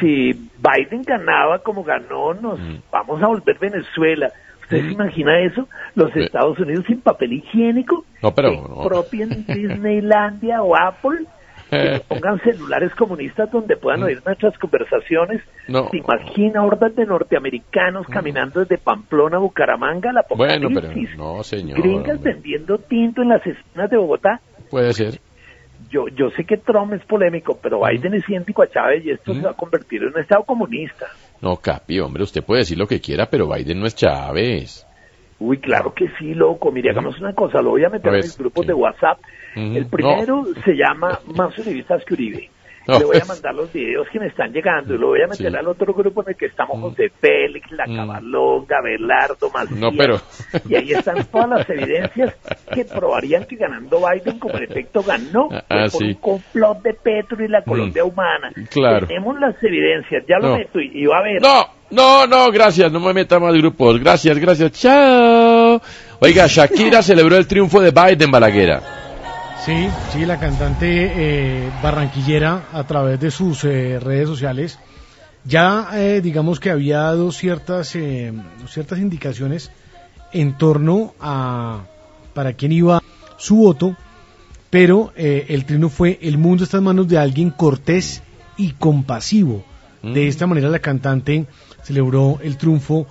Speaker 27: si Biden ganaba como ganó, nos vamos a volver Venezuela. ¿Usted se imagina eso? Los Estados Unidos sin papel higiénico,
Speaker 5: No, pero... no.
Speaker 27: propien Disneylandia o Apple, que nos pongan celulares comunistas donde puedan oír nuestras conversaciones.
Speaker 5: No.
Speaker 27: ¿Se imagina hordas de norteamericanos caminando desde Pamplona a Bucaramanga a la
Speaker 5: Bueno, pero no, señor.
Speaker 27: Gringas
Speaker 5: hombre.
Speaker 27: vendiendo tinto en las esquinas de Bogotá.
Speaker 5: Puede ser.
Speaker 27: Yo, yo sé que Trump es polémico, pero Biden es idéntico a Chávez y esto se va a convertir en un Estado comunista.
Speaker 5: No, Capi, hombre, usted puede decir lo que quiera, pero Biden no es Chávez.
Speaker 27: Uy, claro que sí, loco. Mire, hagamos una cosa, lo voy a meter
Speaker 5: A
Speaker 27: en mis grupos de WhatsApp. El primero se llama Más Uribistas que Uribe.
Speaker 5: No.
Speaker 27: Le voy a mandar los videos que me están llegando y lo voy a meter
Speaker 5: Sí.
Speaker 27: al otro grupo en el que estamos José Félix, La Cabalonga, Belardo, Macías.
Speaker 5: No, pero...
Speaker 27: Y ahí están todas las evidencias que probarían que ganando Biden, como en efecto ganó,
Speaker 5: Ah,
Speaker 27: por
Speaker 5: sí.
Speaker 27: un complot de Petro y la Colombia humana.
Speaker 5: claro.
Speaker 27: Tenemos las evidencias, ya lo
Speaker 5: No.
Speaker 27: meto y, y va a ver.
Speaker 5: No, no, no, gracias, no me meta más grupos. Gracias, gracias, chao. Oiga, Shakira celebró el triunfo de Biden Balaguera.
Speaker 8: Sí, sí, la cantante eh, barranquillera a través de sus eh, redes sociales ya eh, digamos que había dado ciertas eh, ciertas indicaciones en torno a para quién iba su voto, pero eh, el trino fue el mundo está en manos de alguien cortés y compasivo. De esta manera la cantante celebró el triunfo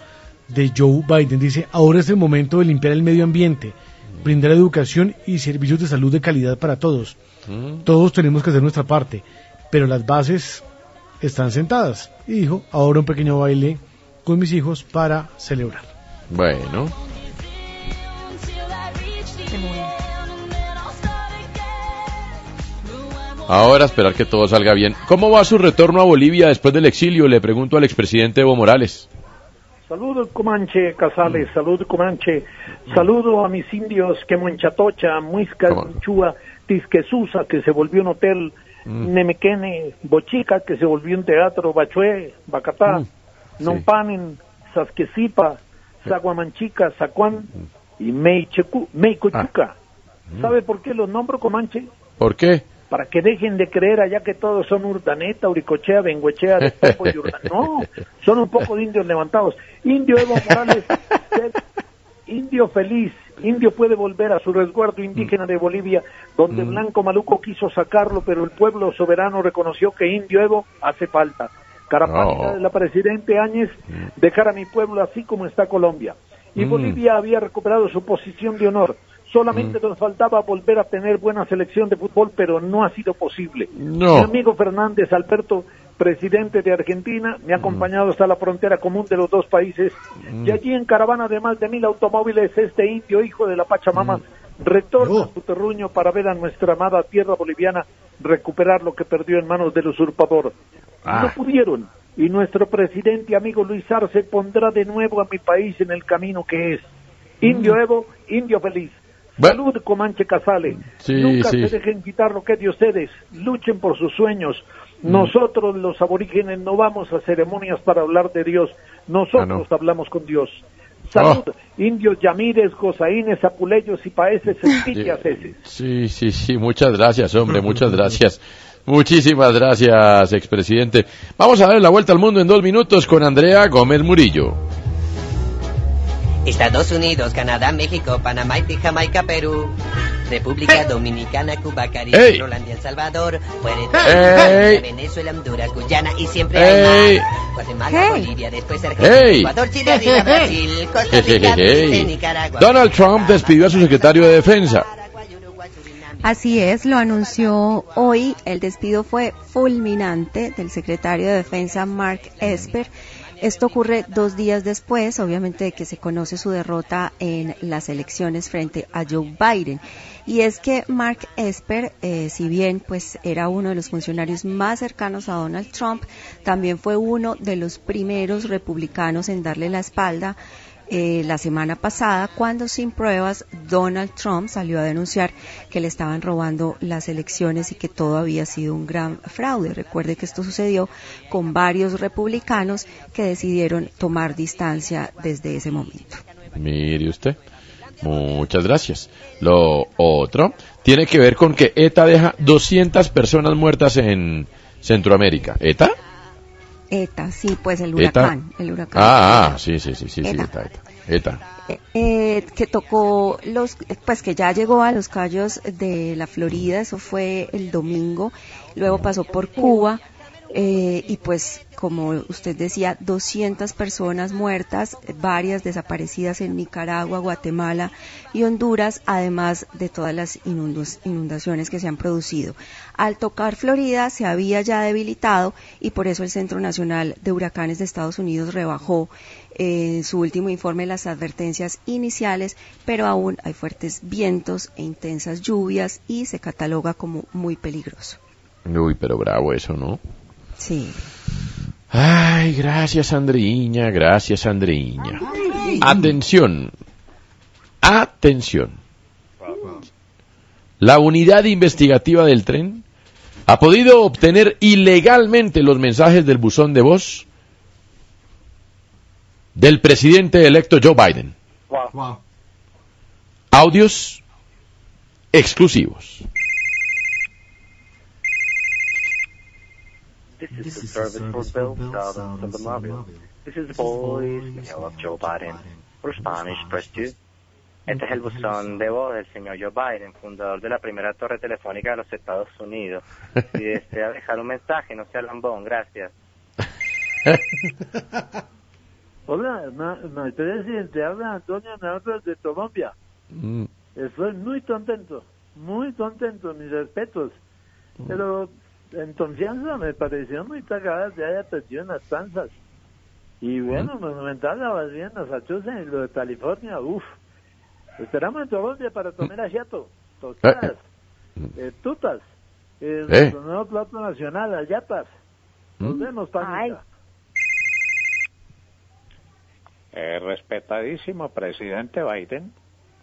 Speaker 8: de Joe Biden. Dice, ahora es el momento de limpiar el medio ambiente, brindar educación y servicios de salud de calidad para todos. Todos tenemos que hacer nuestra parte, pero las bases están sentadas. Y dijo, ahora un pequeño baile con mis hijos para celebrar.
Speaker 5: Bueno, ahora esperar que todo salga bien. ¿Cómo va su retorno a Bolivia después del exilio? Le pregunto al expresidente Evo Morales.
Speaker 27: Saludo Comanche Casales, saludo Comanche, saludo a mis indios que Monchatocha, Muisca, Chua, Tisquesusa, que se volvió un hotel, Nemequene, Bochica, que se volvió un teatro, Bachué, Bacatá, Nompanen, Sasquecipa, Zaguamanchica, Zacuán y Meichecu- Meicochuca. ¿Sabe por qué los nombro Comanche?
Speaker 5: ¿Por qué?
Speaker 27: Para que dejen de creer allá que todos son Urdaneta, Uricochea, Benguechea, y Urdaneta. No, son un poco de indios levantados. Indio Evo Morales, indio feliz Indio puede volver a su resguardo indígena de Bolivia, donde Blanco Maluco quiso sacarlo, pero el pueblo soberano reconoció que Indio Evo hace falta. Carapática
Speaker 5: Oh.
Speaker 27: de la presidente Áñez, dejar a mi pueblo así como está Colombia. Y
Speaker 5: Mm.
Speaker 27: Bolivia había recuperado su posición de honor. Solamente nos faltaba volver a tener buena selección de fútbol, pero no ha sido posible.
Speaker 5: No.
Speaker 27: Mi amigo Fernández Alberto, presidente de Argentina, me ha acompañado hasta la frontera común de los dos países.
Speaker 5: Mm.
Speaker 27: Y allí en caravana de más de mil automóviles, este indio, hijo de la Pachamama, retorna a su terruño para ver a nuestra amada tierra boliviana recuperar lo que perdió en manos del usurpador.
Speaker 5: Ah.
Speaker 27: No pudieron. Y nuestro presidente amigo Luis Arce pondrá de nuevo a mi país en el camino que es. Indio Evo, indio feliz. Salud, Comanche Casale.
Speaker 5: Sí,
Speaker 27: Nunca
Speaker 5: sí.
Speaker 27: se dejen quitar lo que es de ustedes. Luchen por sus sueños. Nosotros, los aborígenes, no vamos a ceremonias para hablar de Dios. Nosotros hablamos con Dios. Salud, indios, yamires, gozaínes, apuleyos y paeses, espillas.
Speaker 5: Sí, sí, sí, muchas gracias, hombre, muchas gracias. Muchísimas gracias, expresidente. Vamos a dar la vuelta al mundo en dos minutos con Andrea Gómez Murillo.
Speaker 53: Estados Unidos, Canadá, México, Panamá, Haití, Jamaica, Perú, República Dominicana, Cuba, Caribe. Groenlandia, El Salvador, Puerto. Rico, Venezuela, Honduras, Guyana y siempre hay más. Guatemala,
Speaker 5: Hey.
Speaker 53: Bolivia, después Argentina,
Speaker 5: Hey.
Speaker 53: Ecuador, Chile, arriba, Brasil, Costa Rica, Belice, Nicaragua.
Speaker 5: Donald Trump despidió a su secretario de defensa.
Speaker 10: Así es, lo anunció hoy. El despido fue fulminante del secretario de Defensa Mark Esper. Esto ocurre dos días después, obviamente, de que se conoce su derrota en las elecciones frente a Joe Biden. Y es que Mark Esper, eh, si bien pues era uno de los funcionarios más cercanos a Donald Trump, también fue uno de los primeros republicanos en darle la espalda eh, la semana pasada cuando sin pruebas Donald Trump salió a denunciar que le estaban robando las elecciones y que todo había sido un gran fraude. Recuerde que esto sucedió con varios republicanos que decidieron tomar distancia desde ese momento.
Speaker 5: Mire usted. Muchas gracias. Lo otro tiene que ver con que ETA deja 200 personas muertas en Centroamérica. ¿ETA?
Speaker 10: ETA, sí, pues el
Speaker 5: ETA.
Speaker 10: huracán, el huracán.
Speaker 5: Ah, ah, sí, sí, sí, sí, sí,
Speaker 10: ETA.
Speaker 5: ETA, ETA. ETA.
Speaker 10: eh, que tocó los, pues que ya llegó a los callos de la Florida, eso fue el domingo, luego pasó por Cuba eh, y pues como usted decía, 200 personas muertas, varias desaparecidas en Nicaragua, Guatemala y Honduras, además de todas las inundaciones que se han producido. Al tocar Florida se había ya debilitado y por eso el Centro Nacional de Huracanes de Estados Unidos rebajó eh, en su último informe las advertencias iniciales, pero aún hay fuertes vientos e intensas lluvias y se cataloga como muy peligroso.
Speaker 5: Uy, pero bravo eso, ¿no?
Speaker 10: Sí.
Speaker 5: Ay, gracias, Andreiña, gracias, Andreiña. Atención. Atención. La unidad investigativa del tren ha podido obtener ilegalmente los mensajes del buzón de voz del presidente electo Joe Biden. Audios exclusivos.
Speaker 54: This is the service for Bill Stardust of the Mobile. This is the voicemail of Joe Biden. For Spanish, press 2. Este es el buzón de voz del señor Joe Biden, fundador de la primera torre telefónica de los Estados Unidos. Si desea dejar un mensaje, no sea lambón, gracias.
Speaker 55: Hola, ma- ma- presidente, habla Antonio Navarro de Colombia.
Speaker 5: Mm,
Speaker 55: Estoy muy contento, muy contento, mis respetos. Pero en confianza me pareció muy cagada que haya perdido en las panzas. Y bueno, Monumental la vas bien, Massachusetts y lo de California, uff. Esperamos en Colombia para comer asiato, tostadas, eh, tutas, eh,
Speaker 5: Eh.
Speaker 55: nuestro nuevo plato nacional, ayatas. Nos
Speaker 5: Mm.
Speaker 55: vemos, panita.
Speaker 56: Eh, respetadísimo presidente Biden,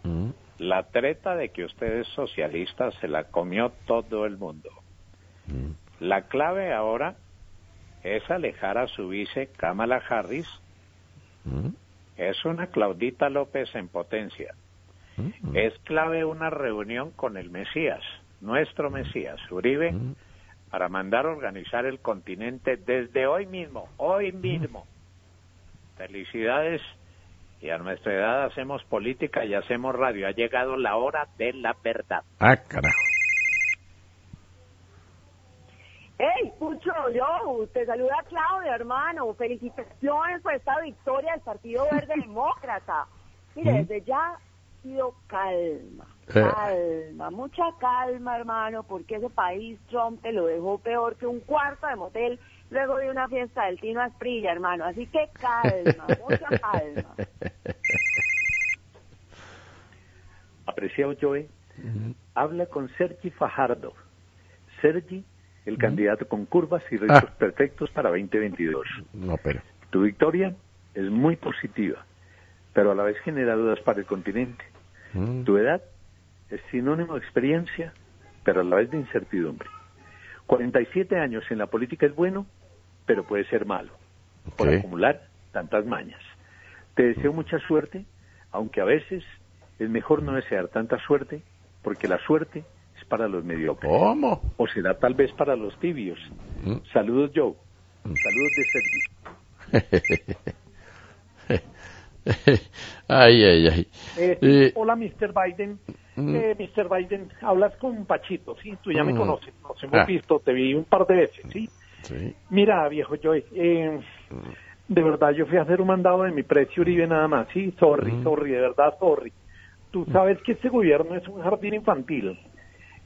Speaker 5: mm.
Speaker 56: la treta de que usted es socialista se la comió todo el mundo. La clave ahora es alejar a su vice Kamala Harris. Es una Claudita López en potencia. Es clave una reunión con el Mesías, nuestro Mesías, Uribe, para mandar a organizar el continente desde hoy mismo, hoy mismo. Felicidades Y a nuestra edad hacemos política y hacemos radio. Ha llegado la hora de la verdad.
Speaker 5: Ah, carajo.
Speaker 45: Hey, Pucho, yo, te saluda Claudia, hermano. Felicitaciones por esta victoria del Partido Verde Demócrata. Mire,
Speaker 5: Mm.
Speaker 45: desde ya pido calma,
Speaker 5: Eh.
Speaker 45: calma, mucha calma, hermano, porque ese país Trump te lo dejó peor que un cuarto de motel luego de una fiesta del Tino Asprilla, hermano. Así que calma, mucha calma.
Speaker 27: Apreciado Joe, habla con Sergi Fajardo. Sergi, el candidato con curvas y retos
Speaker 5: Ah.
Speaker 27: perfectos para 2022.
Speaker 5: No, pero.
Speaker 27: Tu victoria es muy positiva, pero a la vez genera dudas para el continente.
Speaker 5: Mm.
Speaker 27: Tu edad es sinónimo de experiencia, pero a la vez de incertidumbre. 47 años en la política es bueno, pero puede ser malo, por
Speaker 5: Ok.
Speaker 27: acumular tantas mañas. Te deseo mucha suerte, aunque a veces es mejor no desear tanta suerte, porque la suerte para los mediocres.
Speaker 5: ¿Cómo?
Speaker 27: O será tal vez para los tibios.
Speaker 5: Mm.
Speaker 27: Saludos, Joe. Saludos de Sergi.
Speaker 5: ay, ay, ay.
Speaker 27: Eh,
Speaker 5: Eh,
Speaker 27: hola, Mr. Biden.
Speaker 5: Mm.
Speaker 27: Eh, Mr. Biden, hablas con Pachito, ¿sí? Tú ya me
Speaker 5: Mm.
Speaker 27: conoces, nos hemos
Speaker 5: Ah.
Speaker 27: visto, te vi un par de veces, ¿sí?
Speaker 5: sí.
Speaker 27: Mira, viejo Joy, eh, de verdad, yo fui a hacer un mandado de mi precio Uribe nada más, ¿sí? Sorry,
Speaker 5: Mm.
Speaker 27: sorry, de verdad, sorry. Tú sabes que este gobierno es un jardín infantil.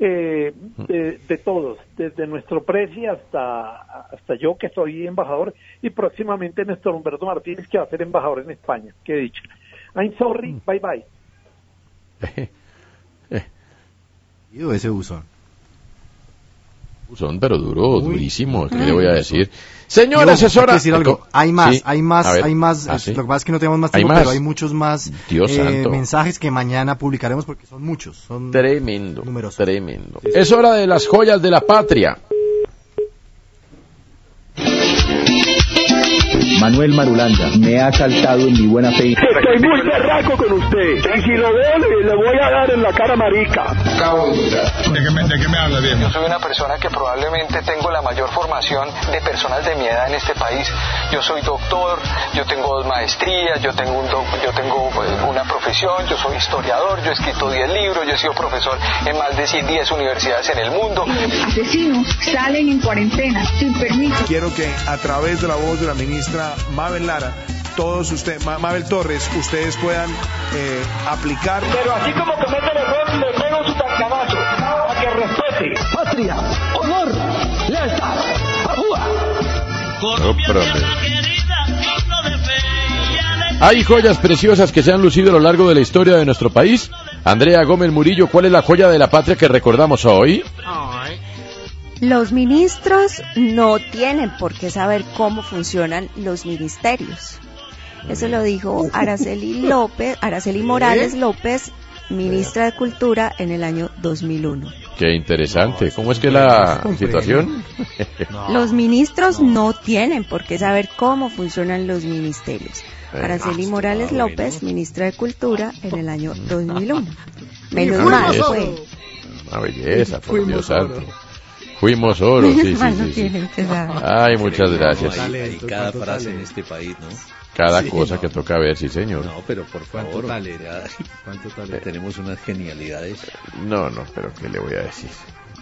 Speaker 27: Eh, de, de todos, desde nuestro precio hasta, hasta yo que soy embajador y próximamente Néstor Humberto Martínez que va a ser embajador en España, que he dicho. I'm sorry, bye bye.
Speaker 7: Y ese buzón.
Speaker 5: Son, pero duro,
Speaker 7: Uy.
Speaker 5: durísimo. ¿Qué le voy a decir? Señora
Speaker 7: Yo,
Speaker 5: asesora.
Speaker 7: hay decir algo. Hay más,
Speaker 5: Sí,
Speaker 7: hay más,
Speaker 5: ver.
Speaker 7: hay más.
Speaker 5: Ah.
Speaker 7: Lo que pasa es que no tenemos más
Speaker 5: ¿Hay
Speaker 7: tiempo,
Speaker 5: más?
Speaker 7: pero hay muchos más
Speaker 5: Dios
Speaker 7: eh,
Speaker 5: santo.
Speaker 7: mensajes que mañana publicaremos porque son muchos. Son
Speaker 5: Tremendo. Tremendo. Es hora de las joyas de la patria.
Speaker 57: Manuel Marulanda me ha saltado en mi buena fe.
Speaker 46: Estoy muy berraco con usted. Y si lo veo, le, le voy a dar en la cara marica.
Speaker 58: ¿De qué me, de qué me habla bien? Yo soy una persona que probablemente tengo la mayor formación de personas de mi edad en este país. Yo soy doctor, yo tengo dos maestrías, yo tengo, un doc- yo tengo pues, una profesión, yo soy historiador, yo he escrito 10 libros, yo he sido profesor en más de 10 universidades en el mundo.
Speaker 59: Asesinos salen en cuarentena sin permiso.
Speaker 60: Quiero que a través de la voz de la ministra Mabel Lara, todos ustedes, Ma- Mabel Torres, ustedes puedan eh, aplicar.
Speaker 46: Pero así como comete el error, le pego su tancanazo. A que respete. Patria, honor, lealtad. ¡Ajúa!
Speaker 5: Hay joyas preciosas que se han lucido a lo largo de la historia de nuestro país. Andrea Gómez Murillo, ¿cuál es la joya de la patria que recordamos hoy?
Speaker 10: Los ministros no tienen por qué saber cómo funcionan los ministerios. Eso lo dijo Araceli López, Araceli Morales López, ministra de Cultura en el año 2001.
Speaker 5: Qué interesante. ¿Cómo es que la situación?
Speaker 10: Los ministros no tienen por qué saber cómo funcionan los ministerios.
Speaker 5: Eh,
Speaker 10: Araceli Morales. López, ministra de Cultura en el año 2001. Menos mal, fue.
Speaker 5: Una belleza, por Dios santo. Fuimos oro, sí, sí, sí. Ay, muchas gracias.
Speaker 6: Hay, cada frase en este país, ¿no?
Speaker 5: Cada
Speaker 6: Sí.
Speaker 5: cosa que toca ver, sí, señor.
Speaker 6: No, pero por
Speaker 7: ¿Cuánto
Speaker 6: favor,
Speaker 7: talento?
Speaker 6: ya- tenemos unas genialidades.
Speaker 5: No, no, pero ¿qué le voy a decir?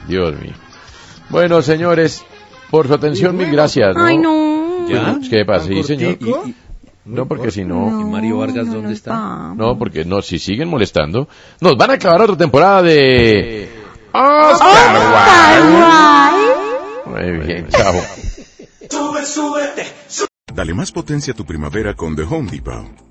Speaker 5: Dios mío. Bueno, señores, por su atención, mil gracias. ¿no?
Speaker 10: Ay, no.
Speaker 5: ¿Ya? ¿Qué pasa? Sí,
Speaker 6: ¿Tan
Speaker 5: señor.
Speaker 6: cortico?
Speaker 5: Y- y- no, porque si no...
Speaker 6: ¿Y Mario Vargas dónde está?
Speaker 5: No, porque no, si siguen molestando, nos van a acabar otra temporada de... Oscar Wilde. Muy bien,
Speaker 61: súbete. Dale más potencia a tu primavera con The Home Depot.